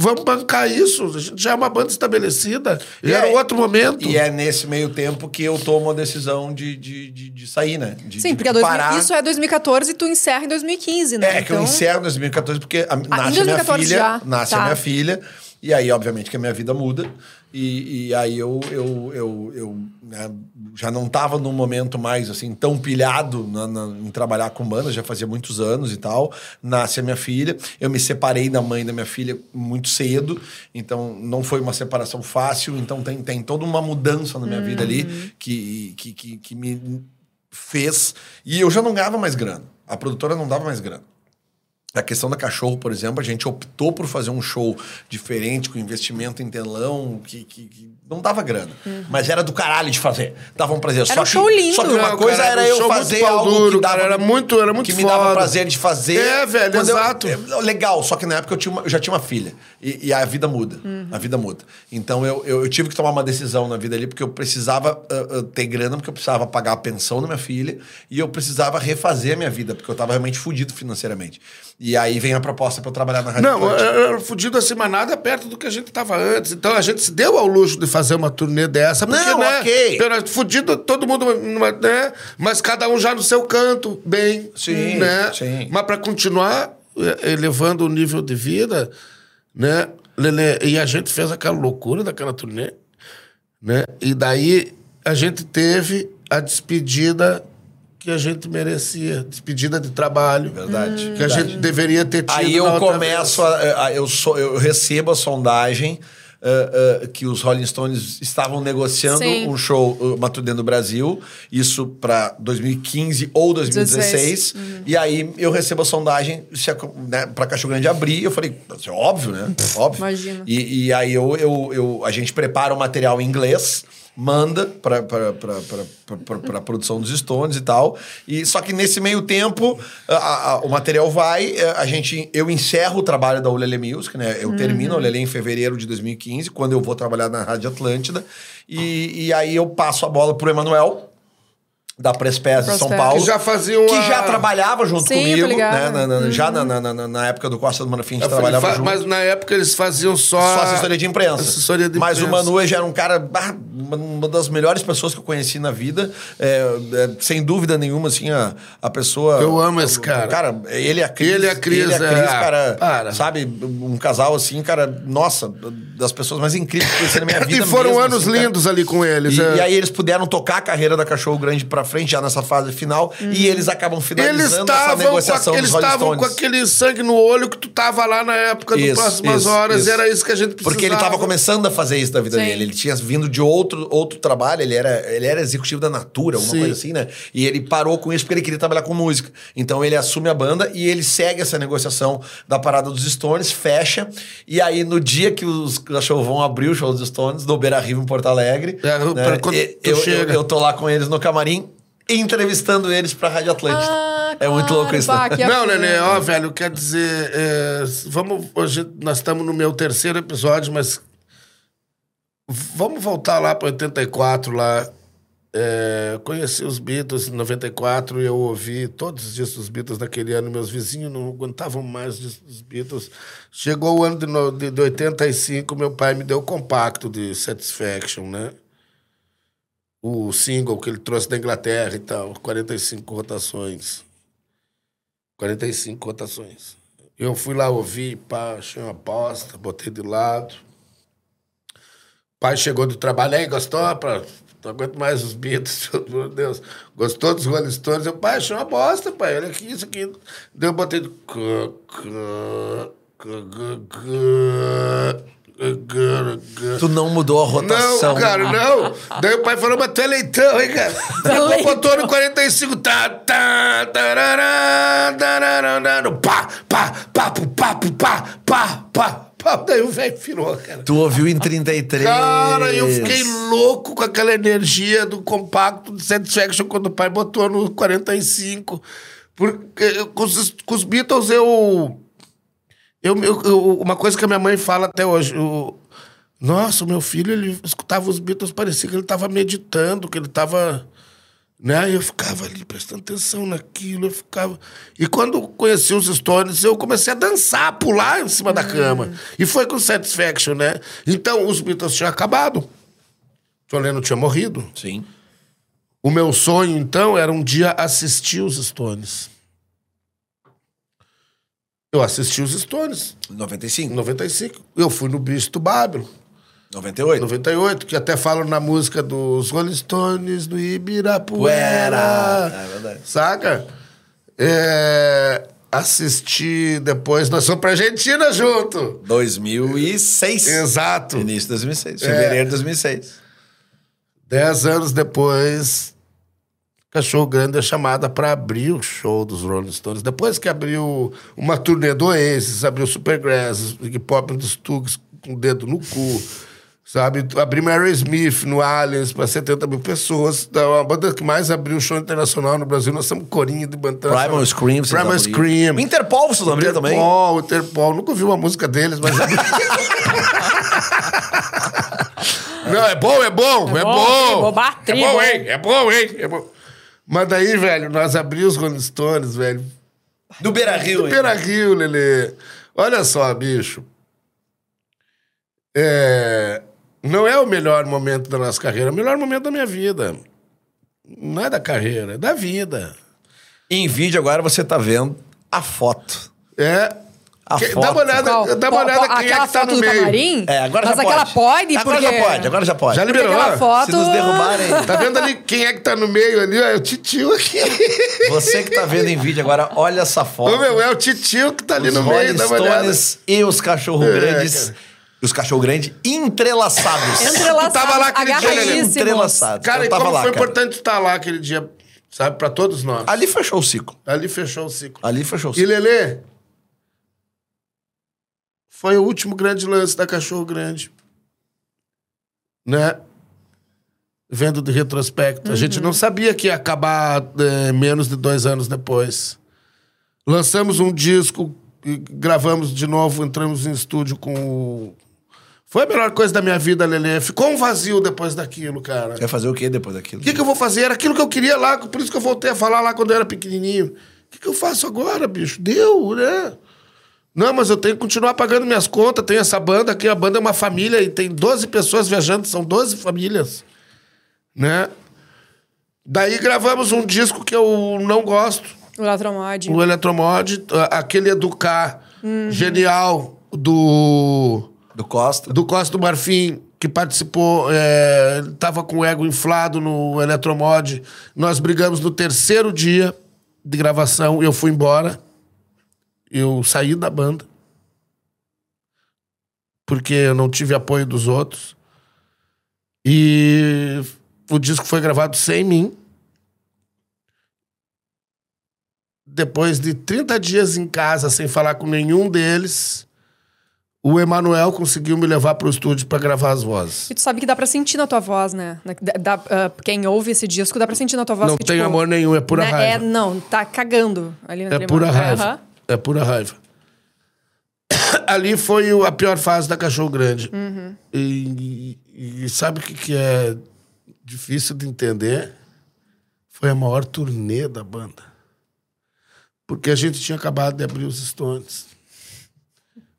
vamos bancar isso. A gente já é uma banda estabelecida. E, era é- outro momento. E é nesse meio tempo que eu tomo a decisão de, de, de, de sair, né? De, Sim, de porque a 2000 parar. isso é 2014 e tu encerra em 2015, né? É, que eu encerro em 2014 porque a, nasce a minha 2014 filha. já, Nasce a tá. minha filha. E aí, obviamente, que a minha vida muda. E, e aí eu, eu, eu, eu né, já não estava num momento mais assim tão pilhado na- na- em trabalhar com banda, já fazia muitos anos e tal. Nasce a minha filha. Eu me separei da mãe da minha filha muito cedo, então não foi uma separação fácil. Então tem, tem toda uma mudança na minha vida Uhum. ali que, que, que, que me fez. E eu já não ganhava mais grana. A produtora não dava mais grana. A questão da cachorro, por exemplo, a gente optou por fazer um show diferente, com investimento em telão, que, que- que não dava grana. Mas era do caralho de fazer. Dava um prazer. só um que, show lindo. Só que uma Não, coisa cara, era um eu fazer algo duro, que dava, cara, era muito- era muito que me dava prazer de fazer. É, velho, eu- exato. eu- legal, só que na época eu, tinha uma- eu já tinha uma filha. E, e a vida muda. A vida muda. Então eu, eu, eu tive que tomar uma decisão na vida ali, porque eu precisava ah, ah, ter grana, porque eu precisava pagar a pensão da minha filha, e eu precisava refazer a minha vida, porque eu tava realmente fudido financeiramente. E aí vem a proposta pra eu trabalhar na Rádio Não, Atlântica. era fudido assim, mas nada perto do que a gente tava antes. Então a gente se deu ao luxo de fazer uma turnê dessa, porque, Não, né? ok. Fudido, todo mundo, né? Mas cada um já no seu canto, bem. Sim, né? sim. Mas para continuar eh, elevando o nível de vida, né? Lelê, e a gente fez aquela loucura daquela turnê, né? E daí a gente teve a despedida que a gente merecia, despedida de trabalho. Verdade. Que a gente deveria ter tido Aí na eu outra começo, a, a- eu, sou, eu recebo a sondagem ah, ah, que os Rolling Stones estavam negociando Sim. um show, uh, uma turnê no Brasil, isso para 2015 ou 2016. E aí eu recebo a sondagem né, para Cachorro Grande abrir. Eu falei, "Isso é óbvio, né? Óbvio. Imagina. E, e aí eu, eu, eu, a gente prepara o material em inglês, manda para a produção dos Stones e tal. E só que nesse meio tempo, a- a- o material vai, eh, a gente, eu encerro o trabalho da Ulele Music, né? Eu termino a Ulele em fevereiro de 2015, quando eu vou trabalhar na Rádio Atlântida. E, e aí eu passo a bola pro Emanuel. Da Prespes de São. Paulo. Que já fazia uma- Que já trabalhava junto Sim, comigo, né? Na- na- Já na, na, na- na época do Costa do Manafim, a gente Eu falei, trabalhava fa- junto. Mas na época eles faziam só. Só assessoria de imprensa. Assessoria de Mas o imprensa. Manu já era um cara, uma, das melhores pessoas que eu conheci na vida. É, é, sem dúvida nenhuma, assim, a, a pessoa. Eu amo esse cara. Cara, ele e a Cris. Ele e a Cris, ele e a é, Cris, cara. para. Sabe, um casal assim, cara, nossa, das pessoas mais incríveis que eu conheci na minha vida. E foram mesmo, anos assim, lindos ali com eles. E, é. e aí eles puderam tocar a carreira da Cachorro Grande pra frente, já nessa fase final, e eles acabam eles finalizando essa estavam com, negociação a- eles estavam com aquele sangue no olho que tu tava lá na época do Isso, Próximas isso, Horas. isso. Era isso que a gente precisava. Porque ele estava começando a fazer isso da vida Sim. dele. Ele tinha vindo de outro, outro trabalho, ele era, ele era executivo da Natura, uma Sim. coisa assim, né? E ele parou com isso porque ele queria trabalhar com música. Então ele assume a banda e ele segue essa negociação da parada dos Stones, fecha. E aí, no dia que os cachorros vão abrir o show dos Stones, no Beira Rio em Porto Alegre, É, né, eu, eu, eu tô lá com eles no camarim, entrevistando eles pra Rádio Atlântida. Ah, é muito louco isso. né? Não. Nenê, ó, velho, quer dizer, é, vamos, hoje nós estamos no meu terceiro episódio, mas vamos voltar lá para 84, lá. É, conheci os Beatles em 94 e eu ouvi todos os discos dos Beatles naquele ano. Meus vizinhos não aguentavam mais os discos dos Beatles. Chegou o ano de, de, de 85, meu pai me deu o compacto de Satisfaction, né? O single que ele trouxe da Inglaterra e tal, 45 rotações. 45 rotações. Eu fui lá ouvir, pá, achei uma aposta, botei de lado. pai chegou do trabalho, aí, gostou? Pra, não aguento mais os Beatles, meu Deus. Gostou dos Rolling Stones? Eu, pai, achei uma bosta, pai, olha aqui, isso aqui. Daí eu botei... de- Tu não mudou a rotação. Não, cara, não. Daí o pai falou, mas tu é leitão, hein, cara? Daí botou no 45, tá, tá, tarará, tarará, pá, pá, pá, pá, pá, pá, pá, pá. Daí o velho virou, cara. Tu ouviu em 33. Cara, eu fiquei louco com aquela energia do compacto de Satisfaction quando o pai botou no 45. Porque com os, com os Beatles eu, eu, eu- eu- Uma coisa que a minha mãe fala até hoje. eu- nossa, o meu filho, ele escutava os Beatles, parecia que ele estava meditando, que ele estava. Né? Eu ficava ali prestando atenção naquilo, eu ficava. E quando conheci os Stones, eu comecei a dançar, pular em cima da cama. E foi com Satisfaction, né? Então, os Beatles tinham acabado. John Lennon tinha morrido. Sim. O meu sonho, então, era um dia assistir os Stones. Eu assisti os Stones em 95, 95. Eu fui no Bicho do Babel, 98. 98, que até falam na música dos Rolling Stones do Ibirapuera. Puera. É verdade. Saca? É, assisti depois, nós fomos pra Argentina junto. 2006. Exato. Início de 2006. Fevereiro de 2006. Dez anos depois, Cachorro Grande é chamada para abrir o show dos Rolling Stones. Depois que abriu uma turnê do Oasis, abriu Supergrass, Iggy Pop dos Tugs com o dedo no cu, sabe? Abriu Mary Smith no Aliens para 70 mil pessoas. Então, a banda que mais abriu o show internacional no Brasil, nós somos corinho de banda. Primal Scream. Primal. Scream. Interpol vocês abriram também. Interpol, Interpol. Nunca ouvi uma música deles, mas... Não, é bom, é bom, é, bom, bom. é bom, é bom, bom. hein? É bom, hein? É bom. Mas daí, velho, nós abrimos os Rolling Stones, velho. Do Beira Rio. hein? Pera Rio, Lelê. Olha só, bicho. É... Não é o melhor momento da nossa carreira, é o melhor momento da minha vida. Não é da carreira, é da vida. Em vídeo agora você tá vendo a foto. É. A Que- foto. Dá uma olhada, Qual? dá uma olhada po- quem é que tá no meio. camarim? É, agora Mas já aquela pode. pode, Agora porque... já pode, agora já pode. Já liberou? aquela foto... Se nos derrubarem. Tá vendo ali quem é que tá no meio ali? ó? É o titio aqui. Você que tá vendo em vídeo agora, olha essa foto. Ô, meu, é o titio que tá ali os no meio, dá uma olhada. Stones e os cachorro É, grandes. cara. os cachorro grandes entrelaçados. Entrelaçado, Tu tava lá aquele dia, agarradíssimos. Entrelaçados. Cara, Eu e tava como lá, foi cara. importante estar lá aquele dia, sabe, pra todos nós. Ali fechou o ciclo. Ali fechou o ciclo. Ali fechou o E ciclo. Lelê, foi o último grande lance da Cachorro Grande. Né? Vendo de retrospecto. A gente não sabia que ia acabar eh, menos de dois anos depois. Lançamos um disco, gravamos de novo, entramos em estúdio com o... Foi a melhor coisa da minha vida, Lelê. Ficou um vazio depois daquilo, cara. Vai fazer o quê depois daquilo? O que, que eu vou fazer? Era aquilo que eu queria lá, por isso que eu voltei a falar lá quando eu era pequenininho. O que, que eu faço agora, bicho? Deu, né? Não, mas eu tenho que continuar pagando minhas contas. Tem essa banda aqui, a banda é uma família e tem 12 pessoas viajando, são 12 famílias. Né? Daí gravamos um disco que eu não gosto, O Latromod. o Eletromod, a- aquele Educar, genial, do Do Costa. do Costa do Marfim, que participou, é, ele tava com o ego inflado no Eletromod. Nós brigamos no terceiro dia de gravação, eu fui embora. Eu saí da banda. Porque eu não tive apoio dos outros. E o disco foi gravado sem mim. Depois de 30 dias em casa, sem falar com nenhum deles, o Emanuel conseguiu me levar pro estúdio para gravar as vozes. E tu sabe que dá pra sentir na tua voz, né? Dá- dá- ah, quem ouve esse disco dá pra sentir na tua voz Não que, tem tipo, amor nenhum, é pura né, raiva. É, não, tá cagando ali É naquele pura raiva. Aham. É pura raiva. Ali foi a pior fase da Cachorro Grande. Uhum. E, e- e sabe o que, que é difícil de entender? Foi a maior turnê da banda. Porque a gente tinha acabado de abrir os Stones.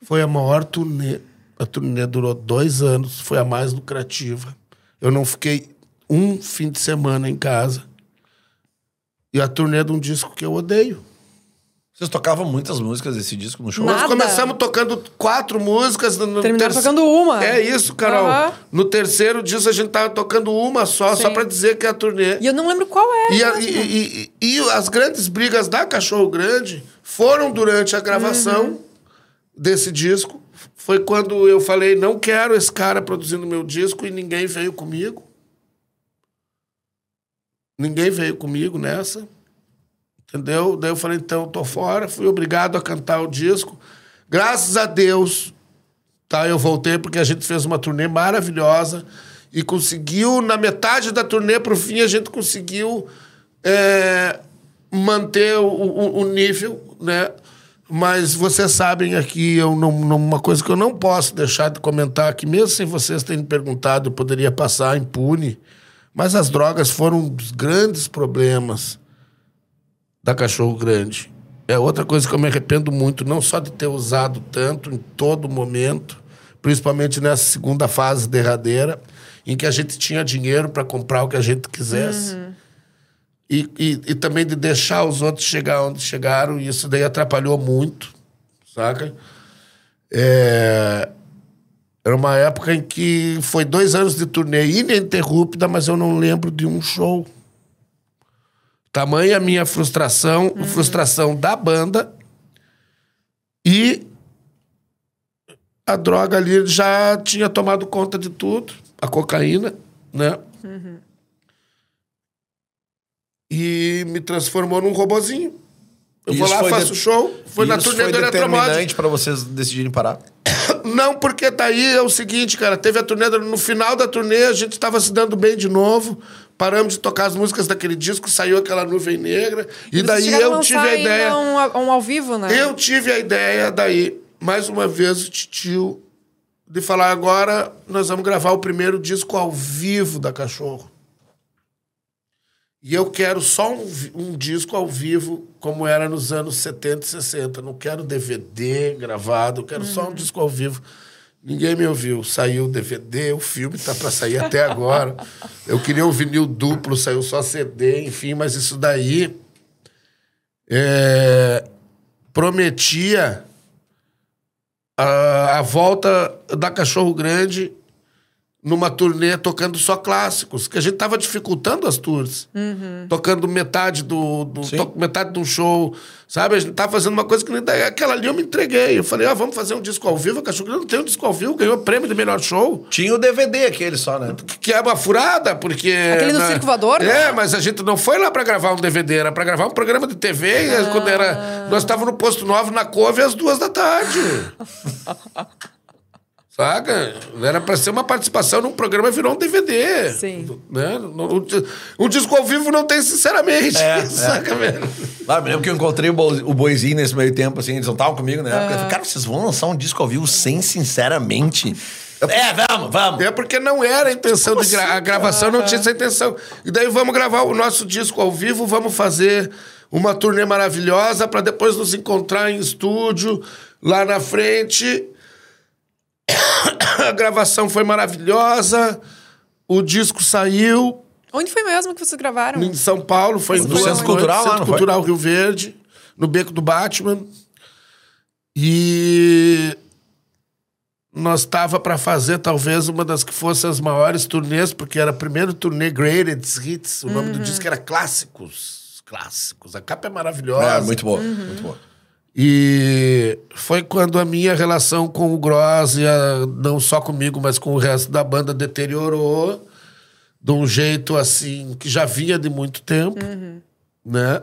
Foi a maior turnê. A turnê durou dois anos, foi a mais lucrativa. Eu não fiquei um fim de semana em casa. E a turnê de um disco que eu odeio. Vocês tocavam muitas músicas desse disco no show? Nada. Nós começamos tocando quatro músicas. No, Terminaram terce- tocando uma. É isso, Carol. Aham. No terceiro disso a gente tava tocando uma só, só Sim. pra dizer que é a turnê. E eu não lembro qual é. E, a- e- e- e as grandes brigas da Cachorro Grande foram durante a gravação Uhum. desse disco. Foi quando eu falei, não quero esse cara produzindo meu disco e ninguém veio comigo. Ninguém veio comigo nessa. Entendeu? Daí eu falei, então, tô fora. Fui obrigado a cantar o disco. Graças a Deus, tá? Eu voltei porque a gente fez uma turnê maravilhosa e conseguiu, na metade da turnê pro fim, a gente conseguiu é, manter o, o, o nível, né? Mas vocês sabem aqui, eu não, não- uma coisa que eu não posso deixar de comentar, que mesmo sem vocês terem perguntado, eu poderia passar impune, mas as drogas foram um dos grandes problemas da Cachorro Grande. É outra coisa que eu me arrependo muito, não só de ter usado tanto em todo momento, principalmente nessa segunda fase derradeira, em que a gente tinha dinheiro para comprar o que a gente quisesse. E, e, e também de deixar os outros chegar onde chegaram, e isso daí atrapalhou muito, saca? É, Era uma época em que foi dois anos de turnê ininterrupta, mas eu não lembro de um show. Tamanha a minha frustração, frustração da banda e a droga ali já tinha tomado conta de tudo, a cocaína, né? E me transformou num robozinho. Eu vou Isso lá, foi faço de- show. Foi na turnê foi do determinante pra vocês decidirem parar. Não, porque daí é o seguinte, cara, teve a turnê, no final da turnê a gente tava se dando bem de novo, paramos de tocar as músicas daquele disco, saiu aquela nuvem negra, e Vocês daí eu tive a ideia. Um, um ao vivo, né? Eu tive a ideia daí, mais uma vez, o titio, de falar agora nós vamos gravar o primeiro disco ao vivo da Cachorro. E eu quero só um, um disco ao vivo, como era nos anos 70 e 60. Não quero DVD gravado, eu quero só um disco ao vivo. Ninguém me ouviu. Saiu o DVD, o filme tá para sair até agora. Eu queria um vinil duplo, saiu só CD, enfim, mas isso daí é, prometia a, a volta da Cachorro Grande numa turnê tocando só clássicos, que a gente tava dificultando as tours. Tocando metade do, do to- metade de um show, sabe? A gente tava fazendo uma coisa que nem daí, aquela ali eu me entreguei. Eu falei, ah, vamos fazer um disco ao vivo. A Cachorro não tem um disco ao vivo, ganhou prêmio de melhor show. Tinha o DVD aquele só, né? Que é uma furada, porque. Aquele do né? Circo Voador, É, né? mas a gente não foi lá pra gravar um DVD, era pra gravar um programa de TV. e Quando Ah. era. Nós estávamos no posto novo, na couve, às duas da tarde. Saca? Era pra ser uma participação num programa, virou um DVD. Sim. Né? Um, um disco ao vivo não tem, sinceramente. É, é. Saca, velho? Ah, eu lembro que eu encontrei o, Bo- o Boizinho nesse meio tempo, assim, eles não estavam comigo, né? Eu falei, cara, vocês vão lançar um disco ao vivo sem sinceramente? É, vamos, vamos. É porque não era a intenção de gra a gravação, não tinha essa intenção. E daí vamos gravar o nosso disco ao vivo, vamos fazer uma turnê maravilhosa para depois nos encontrar em estúdio lá na frente. a gravação foi maravilhosa, o disco saiu Onde foi mesmo que vocês gravaram? em São Paulo, foi em No Centro Cultural Centro? Cultural Rio Verde, no Beco do Batman. E nós estava para fazer talvez uma das que fosse as maiores turnês, porque era a primeira turnê Greatest Hits, o nome Uhum. do disco era Clássicos. Clássicos. A capa é maravilhosa. É, muito boa, Uhum. muito boa. E foi quando a minha relação com o Gross, e a- não só comigo, mas com o resto da banda, deteriorou de um jeito assim que já vinha de muito tempo, né?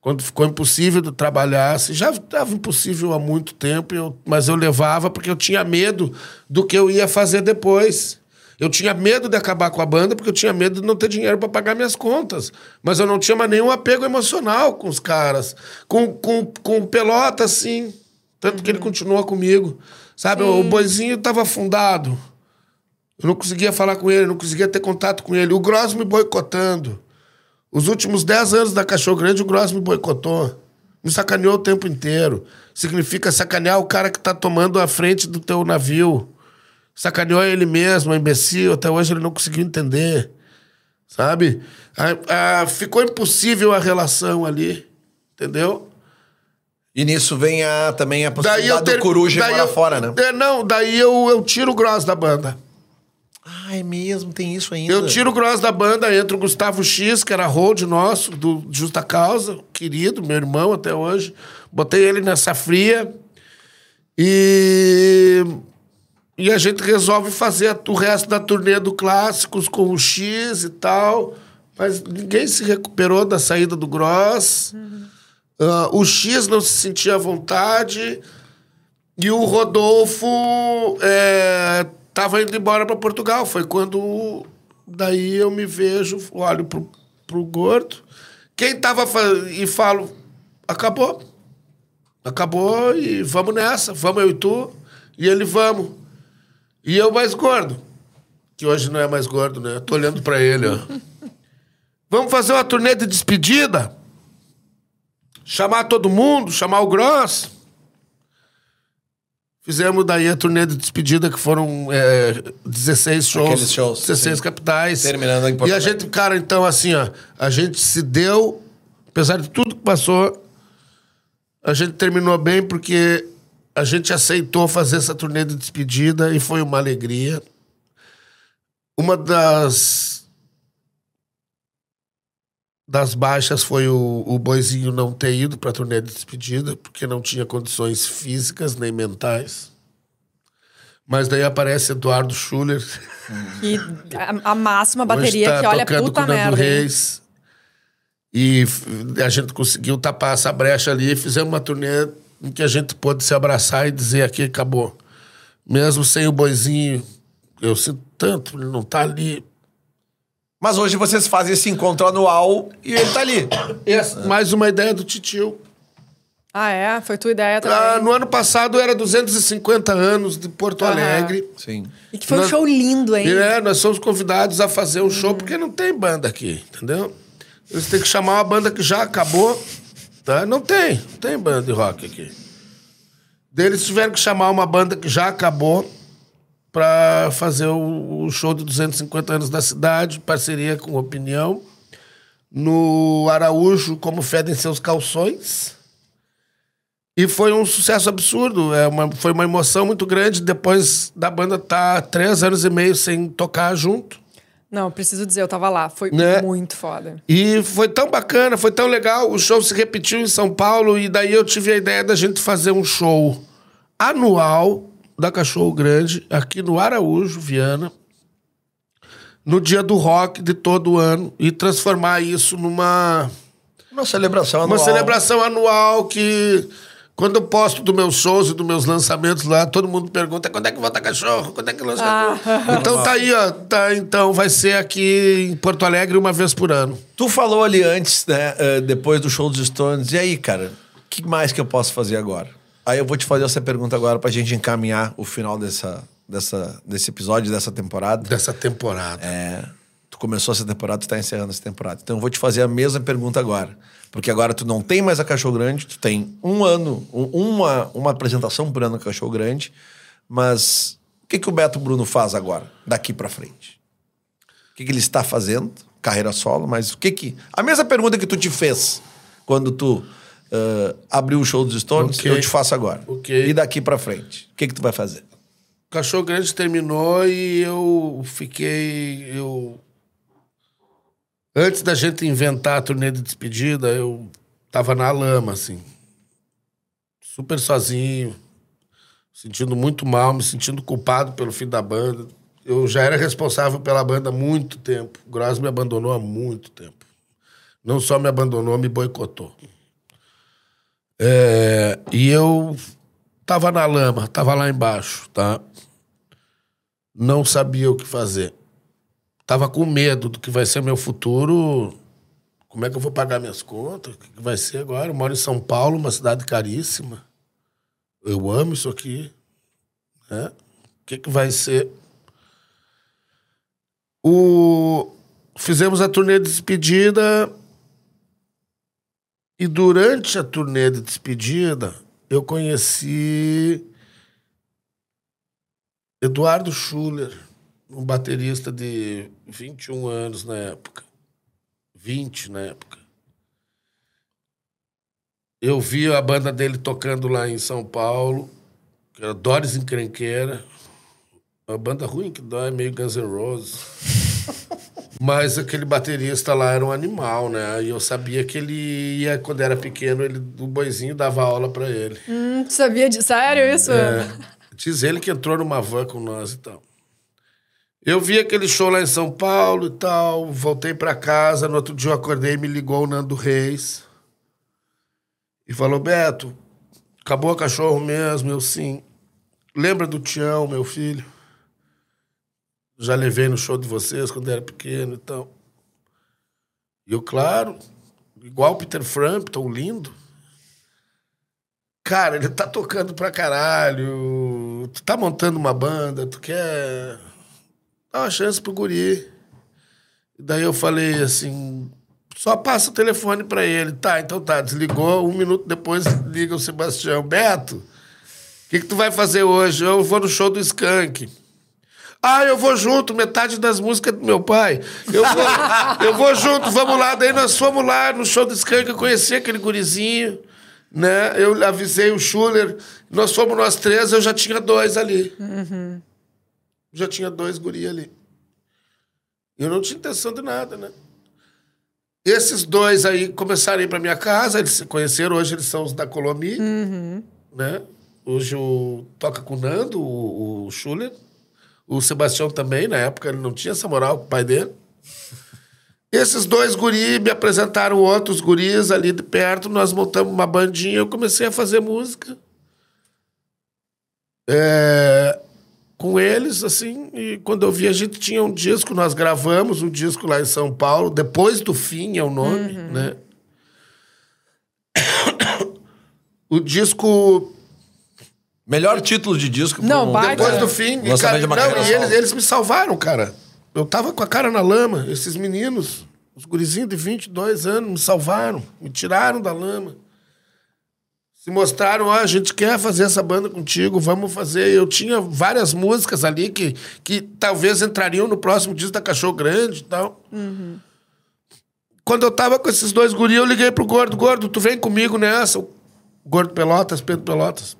Quando ficou impossível de trabalhar, assim, já estava impossível há muito tempo, eu- mas eu levava porque eu tinha medo do que eu ia fazer depois. Eu tinha medo de acabar com a banda porque eu tinha medo de não ter dinheiro para pagar minhas contas. Mas eu não tinha mais nenhum apego emocional com os caras. Com, com, com o Pelota, sim. Tanto que ele continuou comigo. Sabe, o boizinho estava afundado. Eu não conseguia falar com ele, não conseguia ter contato com ele. O Gross me boicotando. Os últimos 10 anos da Cachorro Grande, o Gross me boicotou. Me sacaneou o tempo inteiro. Significa sacanear o cara que tá tomando a frente do teu navio. Sacaneou ele mesmo, é imbecil. Até hoje ele não conseguiu entender. Sabe? Ah, ah, ficou impossível a relação ali. Entendeu? E nisso vem a, também a possibilidade ter- do Coruja ir daí morar eu- fora, né? É, não, daí eu, eu tiro o Gross da banda. Ah, é mesmo, tem isso ainda. Eu tiro o Gross da banda, entra o Gustavo X, que era hold nosso, do Justa Causa, querido, meu irmão até hoje. Botei ele nessa fria. E. E a gente resolve fazer o resto da turnê do Clássicos com o X e tal. Mas ninguém se recuperou da saída do Gross. Ah, o X não se sentia à vontade. E o Rodolfo é, tava indo embora para Portugal. Foi quando daí eu me vejo, olho pro, pro gordo, Quem tava e falo, acabou. Acabou e vamos nessa. Vamos eu e tu. E ele, vamos. E eu mais gordo. Que hoje não é mais gordo, né? Eu tô olhando pra ele, ó. vamos fazer uma turnê de despedida? Chamar todo mundo, chamar o Gross. Fizemos daí a turnê de despedida, que foram é, 16 shows. Aqueles shows, 16 sim. capitais. Terminando em Porto E a gente, cara, então, assim, ó, a gente se deu, apesar de tudo que passou, a gente terminou bem porque a gente aceitou fazer essa turnê de despedida e foi uma alegria. Uma das das baixas foi o, o Boizinho não ter ido para a turnê de despedida, porque não tinha condições físicas nem mentais. Mas daí aparece Eduardo Schuller, E a, a máxima hoje bateria tá que olha tocando puta com o Nando merda. Reis. E a gente conseguiu tapar essa brecha ali e fizemos uma turnê em que a gente pôde se abraçar e dizer aqui acabou. Mesmo sem o Boizinho, eu sinto tanto, ele não tá ali. Mas hoje vocês fazem esse encontro anual e ele tá ali. Essa- mais uma ideia do Titio. Ah, é? Foi tua ideia também. Ah, no ano passado era 250 anos de Porto Aham. Alegre. Sim. E que foi um nós- show lindo, hein? É, nós somos convidados a fazer um Uhum. show porque não tem banda aqui, entendeu? Eles têm que chamar uma banda que já acabou, tá? Não tem, não tem banda de rock aqui. Eles tiveram que chamar uma banda que já acabou pra fazer o, o show de 250 anos da cidade, parceria com Opinião, no Araújo, como fedem seus calções. E foi um sucesso absurdo, é uma, foi uma emoção muito grande depois da banda estar três anos e meio sem tocar junto. Não, preciso dizer, eu tava lá. Foi Né? muito foda. E foi tão bacana, foi tão legal. O show se repetiu em São Paulo e daí eu tive a ideia da gente fazer um show anual da Cachorro Grande aqui no Araújo, Viana, no dia do rock de todo ano e transformar isso numa Uma celebração uma anual. celebração anual que quando eu posto dos meus shows e dos meus lançamentos lá, todo mundo pergunta quando é que volta cachorro, quando é que lança cachorro. Então tá aí, ó. Tá, então vai ser aqui em Porto Alegre uma vez por ano. Tu falou ali antes, né? eh, depois do show dos Stones. E aí, cara, o que mais que eu posso fazer agora? Aí eu vou te fazer essa pergunta agora pra gente encaminhar o final dessa, dessa, desse episódio, dessa temporada. Dessa temporada. É, tu começou essa temporada, tu tá encerrando essa temporada. Então eu vou te fazer a mesma pergunta agora. Porque agora tu não tem mais a Cachorro Grande, tu tem um ano, um- uma, uma apresentação por ano com a Cachorro Grande, mas o que, que o Beto Bruno faz agora, daqui pra frente? O que, que ele está fazendo? Carreira solo, mas o que que... A mesma pergunta que tu te fez quando tu ah, abriu o show dos Stones, Ok. eu te faço agora. Ok. E daqui pra frente? O que que tu vai fazer? O Cachorro Grande terminou e eu fiquei. Eu... Antes da gente inventar a turnê de despedida, eu tava na lama, assim. Super sozinho, sentindo muito mal, me sentindo culpado pelo fim da banda. Eu já era responsável pela banda há muito tempo. O Gross me abandonou há muito tempo. Não só me abandonou, me boicotou. É, e eu tava na lama, tava lá embaixo, tá? Não sabia o que fazer. Tava com medo do que vai ser meu futuro. Como é que eu vou pagar minhas contas? O que vai ser agora? Eu moro em São Paulo, uma cidade caríssima. Eu amo isso aqui. né? O que, que vai ser? O... Fizemos a turnê de despedida. E durante a turnê de despedida, eu conheci Eduardo Schuller, um baterista de 21 anos na época. 20 na época. Eu vi a banda dele tocando lá em São Paulo, que era Doris Encrenqueira. Uma banda ruim que dói, meio Guns N' Roses. Mas aquele baterista lá era um animal, né? E eu sabia que ele ia, quando era pequeno, ele, o boizinho dava aula pra ele. Hum, tu sabia de sério isso? É, diz ele que entrou numa van com nós e tal. Eu vi aquele show lá em São Paulo e tal, voltei pra casa, no outro dia eu acordei, me ligou o Nando Reis e falou, Beto, acabou o cachorro mesmo? Eu, sim. Lembra do Tião, meu filho? Já levei no show de vocês quando era pequeno e tal. E eu, claro, igual o Peter Frampton, lindo. Cara, ele tá tocando pra caralho. Tu tá montando uma banda, tu quer dar uma chance pro guri. Daí eu falei assim, só passa o telefone pra ele. Tá, então tá, desligou. Um minuto depois liga o Sebastião. Beto, o que, que tu vai fazer hoje? Eu vou no show do Skank. Ah, eu vou junto, metade das músicas do meu pai. Eu vou, eu vou junto, vamos lá. Daí nós fomos lá no show do Skank, eu conheci aquele gurizinho, né? Eu avisei o Schuller, nós fomos nós três, eu já tinha dois ali. Já tinha dois guri ali. Eu não tinha intenção de nada, né? Esses dois aí começaram a ir pra minha casa, eles se conheceram, hoje eles são os da Colomi, né? Hoje o toca com o Nando, o, o Schuller. O Sebastião também, na época, ele não tinha essa moral com o pai dele. Esses dois guris me apresentaram outros guris ali de perto, nós montamos uma bandinha, eu comecei a fazer música. É, com eles, assim, e quando eu vi, a gente tinha um disco, nós gravamos um disco lá em São Paulo, depois do fim é o nome, né? o disco Melhor título de disco. Não, baita. depois do fim. E, cara, de uma não, e eles, eles me salvaram, cara. Eu tava com a cara na lama. Esses meninos, os gurizinhos de 22 anos, me salvaram. Me tiraram da lama. Se mostraram, ó, a gente quer fazer essa banda contigo, vamos fazer. Eu tinha várias músicas ali que, que talvez entrariam no próximo disco da Cachorro Grande e tal. Quando eu tava com esses dois guris, eu liguei pro Gordo. Gordo, tu vem comigo nessa. O Gordo Pelotas, Pedro Pelotas.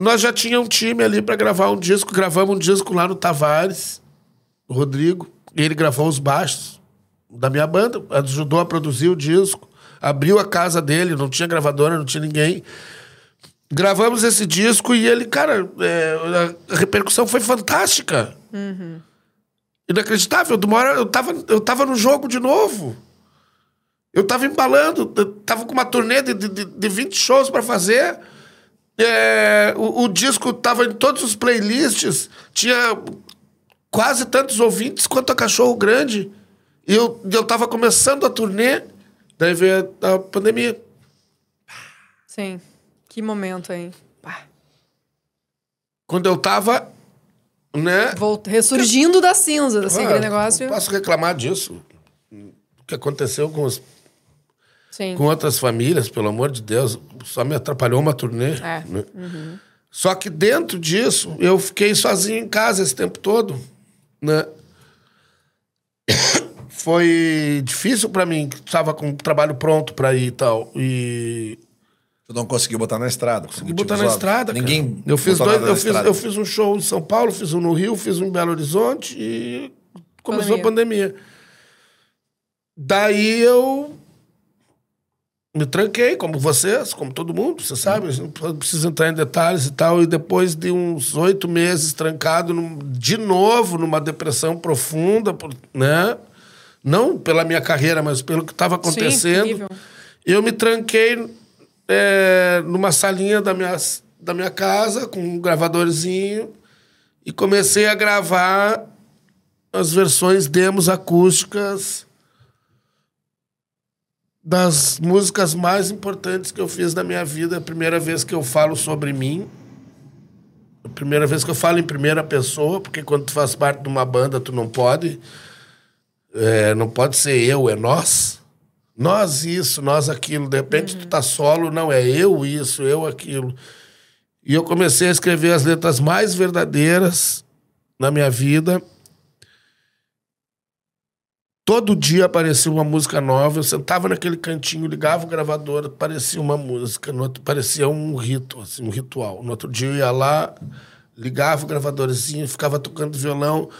Nós já tínhamos um time ali pra gravar um disco. Gravamos um disco lá no Tavares, o Rodrigo. Ele gravou os baixos da minha banda, ajudou a produzir o disco. Abriu a casa dele, não tinha gravadora, não tinha ninguém. Gravamos esse disco e ele, cara, é, a repercussão foi fantástica. Inacreditável. De uma hora eu tava, eu tava no jogo de novo. Eu tava embalando, eu tava com uma turnê de, de, de 20 shows pra fazer. É, o, o disco tava em todos os playlists, tinha quase tantos ouvintes quanto a Cachorro Grande. E eu, eu tava começando a turnê, daí veio a, a pandemia. Sim. Que momento, hein? Pá. Quando eu tava, né? Volta, ressurgindo das cinzas, assim, Ah, aquele negócio. Não posso reclamar disso. O que aconteceu com, os- Sim. com outras famílias, pelo amor de Deus, só me atrapalhou uma turnê. É. né? Só que dentro disso, eu fiquei sozinho em casa esse tempo todo, né? Foi difícil pra mim, que estava com o trabalho pronto pra ir e tal. E Tu não conseguiu botar na estrada. e botar na estrada. cara. Ninguém. Eu fiz, dois, eu, fiz, estrada. eu fiz um show em São Paulo, fiz um no Rio, fiz um em Belo Horizonte e começou a pandemia. Daí eu me tranquei, como vocês, como todo mundo, você sabe, não precisa entrar em detalhes e tal. E depois de uns oito meses trancado de novo numa depressão profunda, por- né? Não pela minha carreira, mas pelo que estava acontecendo. terrível. eu me tranquei é, numa salinha da minha, da minha casa, com um gravadorzinho, e comecei a gravar as versões demos acústicas das músicas mais importantes que eu fiz na minha vida. É a primeira vez que eu falo sobre mim. A primeira vez que eu falo em primeira pessoa, porque quando tu faz parte de uma banda, tu não pode. É, não pode ser eu, é nós. Nós isso, nós aquilo. De repente tu tá solo, não, é eu isso, eu aquilo. E eu comecei a escrever as letras mais verdadeiras na minha vida. Todo dia aparecia uma música nova. Eu sentava naquele cantinho, ligava o gravador, aparecia uma música. No outro, parecia um rito, assim, um ritual. No outro dia eu ia lá, ligava o gravadorzinho, ficava tocando violão.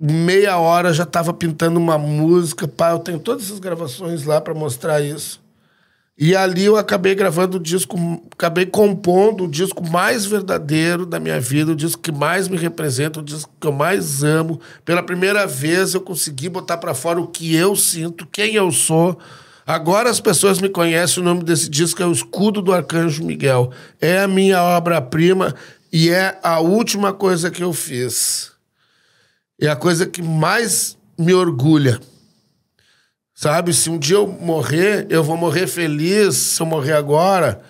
Meia hora já estava pintando uma música. Pá, eu tenho todas essas gravações lá para mostrar isso. E ali eu acabei gravando o disco, acabei compondo o disco mais verdadeiro da minha vida, o disco que mais me representa, o disco que eu mais amo. Pela primeira vez eu consegui botar para fora o que eu sinto, quem eu sou. Agora as pessoas me conhecem, o nome desse disco é O Escudo do Arcanjo Miguel. É a minha obra-prima e é a última coisa que eu fiz. É a coisa que mais me orgulha. Sabe? Se um dia eu morrer, eu vou morrer feliz. Se eu morrer agora,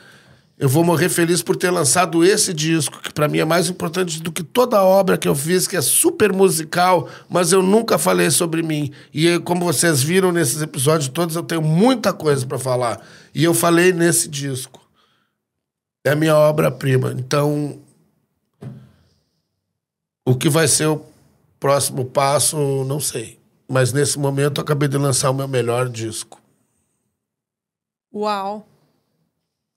eu vou morrer feliz por ter lançado esse disco, que para mim é mais importante do que toda a obra que eu fiz, que é super musical, mas eu nunca falei sobre mim. E como vocês viram nesses episódios todos, eu tenho muita coisa para falar. E eu falei nesse disco. É a minha obra-prima. Então, o que vai ser o próximo passo, não sei. Mas nesse momento eu acabei de lançar o meu melhor disco. Uau.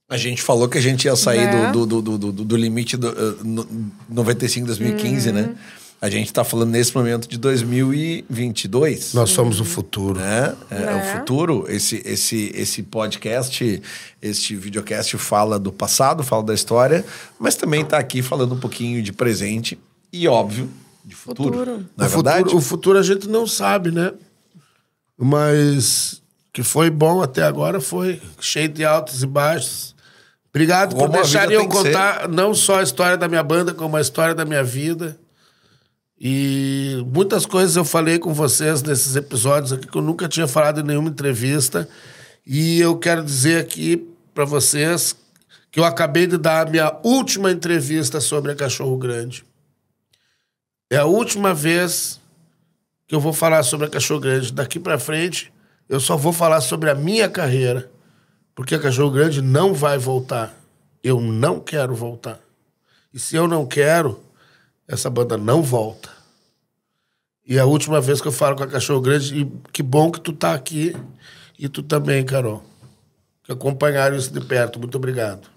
A gente falou que a gente ia sair Né? do, do, do, do, do- do limite do uh, no- 95, 2015, Uhum. né? A gente tá falando nesse momento de 2022. Nós somos o futuro. né? É, Né? o futuro, esse, esse, esse podcast, este videocast fala do passado, fala da história, mas também tá aqui falando um pouquinho de presente e, óbvio, de futuro. Futuro. Não é o, verdade? futuro, o futuro a gente não sabe, né? Mas que foi bom até agora foi cheio de altos e baixos. Obrigado Como por deixarem eu contar não só a história da minha banda, como a história da minha vida. E muitas coisas eu falei com vocês nesses episódios aqui que eu nunca tinha falado em nenhuma entrevista. E eu quero dizer aqui para vocês que eu acabei de dar a minha última entrevista sobre a Cachorro Grande. É a última vez que eu vou falar sobre a Cachorro Grande. Daqui para frente, eu só vou falar sobre a minha carreira, porque a Cachorro Grande não vai voltar. Eu não quero voltar. E se eu não quero, essa banda não volta. E é a última vez que eu falo com a Cachorro Grande, e que bom que tu tá aqui e tu também, Carol. Que acompanharam isso de perto. Muito obrigado.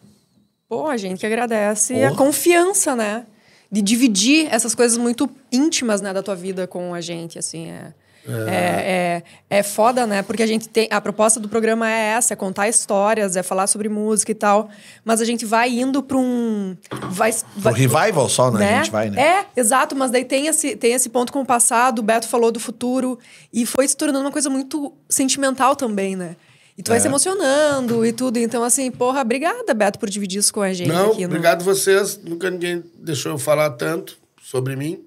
Pô, a gente que agradece a confiança, né? De dividir essas coisas muito íntimas, né, da tua vida com a gente, assim, é... É, é, é foda, né? Porque a gente tem. A proposta do programa é essa: é contar histórias, é falar sobre música e tal. Mas a gente vai indo pra um. Vai, Pro vai, revival só, né? A gente vai, né? É, exato, mas daí tem esse, tem esse ponto com o passado, o Beto falou do futuro, e foi se tornando uma coisa muito sentimental também, né? E tu vai É. se emocionando e tudo. Então, assim, porra, obrigada, Beto, por dividir isso com a gente Não, aqui. no- obrigado vocês. Nunca ninguém deixou eu falar tanto sobre mim.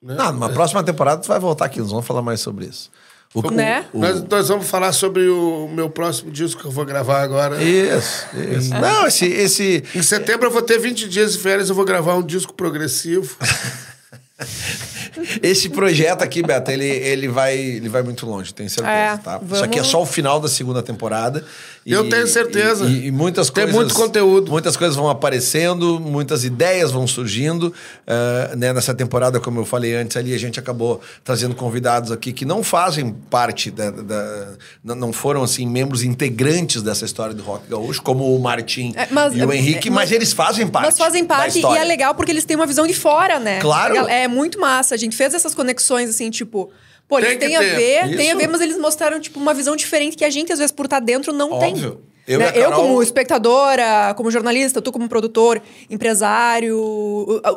Né? Não, numa próxima temporada tu vai voltar aqui, nós vamos falar mais sobre isso. O, Né? o- Nós, nós vamos falar sobre o meu próximo disco que eu vou gravar agora. Isso, isso. Não, esse, esse, Em setembro eu vou ter 20 dias de férias, eu vou gravar um disco progressivo. Esse projeto aqui, Beto, ele, ele, vai, ele vai muito longe, tenho certeza, É, tá? vamos- Isso aqui é só o final da segunda temporada. Eu tenho certeza. E, e muitas Tem coisas... muito conteúdo. Muitas coisas vão aparecendo, muitas ideias vão surgindo. ah, né? Nessa temporada, como eu falei antes ali, a gente acabou trazendo convidados aqui que não fazem parte da... da- não foram, assim, membros integrantes dessa história do rock gaúcho, como o Martim É, mas- e o Henrique, é, mas, mas- eles fazem parte Mas fazem da parte e é legal porque eles têm uma visão de fora, né? Claro. É muito massa. A gente fez essas conexões, assim, tipo. Pô, Tem têm a ter. ver, tem a Isso. ver, mas eles mostraram, tipo, uma visão diferente que a gente, às vezes, por estar dentro, não Óbvio. tem. Eu Né? Carol- como espectadora, como jornalista, tu como produtor, empresário,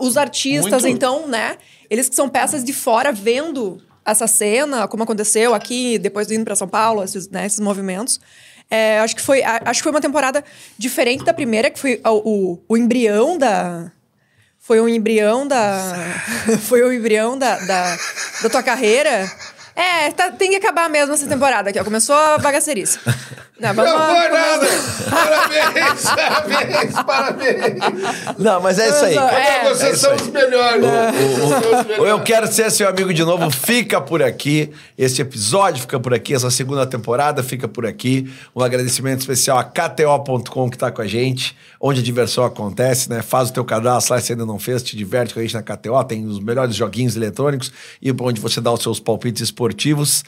os artistas, Muito. então, né? Eles que são peças de fora vendo essa cena, como aconteceu aqui, depois indo para São Paulo, esses, né, esses movimentos. É, acho, que foi, acho que foi uma temporada diferente da primeira, que foi o, o, o embrião da. Foi um embrião da. foi um embrião da, da, da tua carreira. É, tá- tem que acabar mesmo essa temporada aqui, ó. Começou a bagacerice. Não, vamos Não foi nada! Parabéns, parabéns, parabéns! Não, mas é isso aí. É. Vocês É isso são aí. os melhores. Ou eu quero ser seu amigo de novo, fica por aqui. Esse episódio fica por aqui, essa segunda temporada fica por aqui. Um agradecimento especial a KTO.com que tá com a gente, onde a diversão acontece, né? Faz o teu cadastro lá se ainda não fez, te diverte com a gente na KTO, tem os melhores joguinhos eletrônicos e onde você dá os seus palpites esportivos.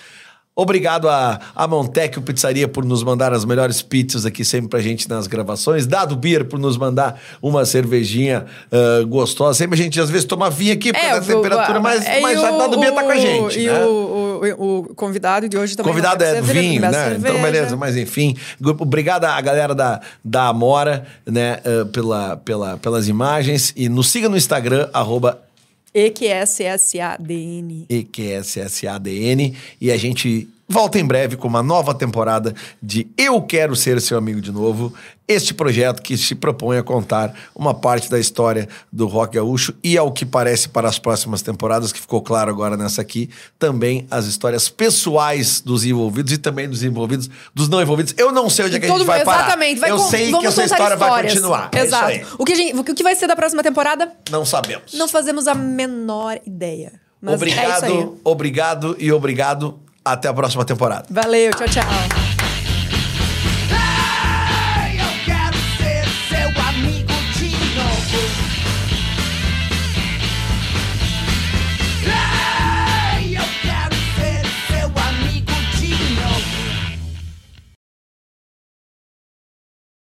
Obrigado a, a Montecchio Pizzaria por nos mandar as melhores pizzas aqui sempre pra gente nas gravações. Dado Beer por nos mandar uma cervejinha ah, gostosa. Sempre a gente às vezes toma vinho aqui por causa da o- temperatura, mas, é, mas a o- Dado Beer tá com a gente. E né? o, o, o convidado de hoje O também. convidado é cerveja, vinho, né? cerveja. Então, beleza, mas enfim. Obrigado à galera da, da Amora, né, ah, pela, pela, pelas imagens. E nos siga no Instagram, arroba EQSSADN. EQSSADN. E a gente volta em breve com uma nova temporada de Eu Quero Ser Seu Amigo de Novo. Este projeto que se propõe a contar uma parte da história do rock gaúcho e, ao que parece, para as próximas temporadas, que ficou claro agora nessa aqui, também as histórias pessoais dos envolvidos e também dos envolvidos, dos não envolvidos. Eu não sei onde é que a gente vai parar. Exatamente. Vai Eu con- sei que essa história vai histórias. continuar. É Exato. aí. o, que gente- o que vai ser da próxima temporada? Não sabemos. Não fazemos a menor ideia. Mas é obrigado, obrigado e obrigado. Até a próxima temporada. Valeu, tchau, tchau.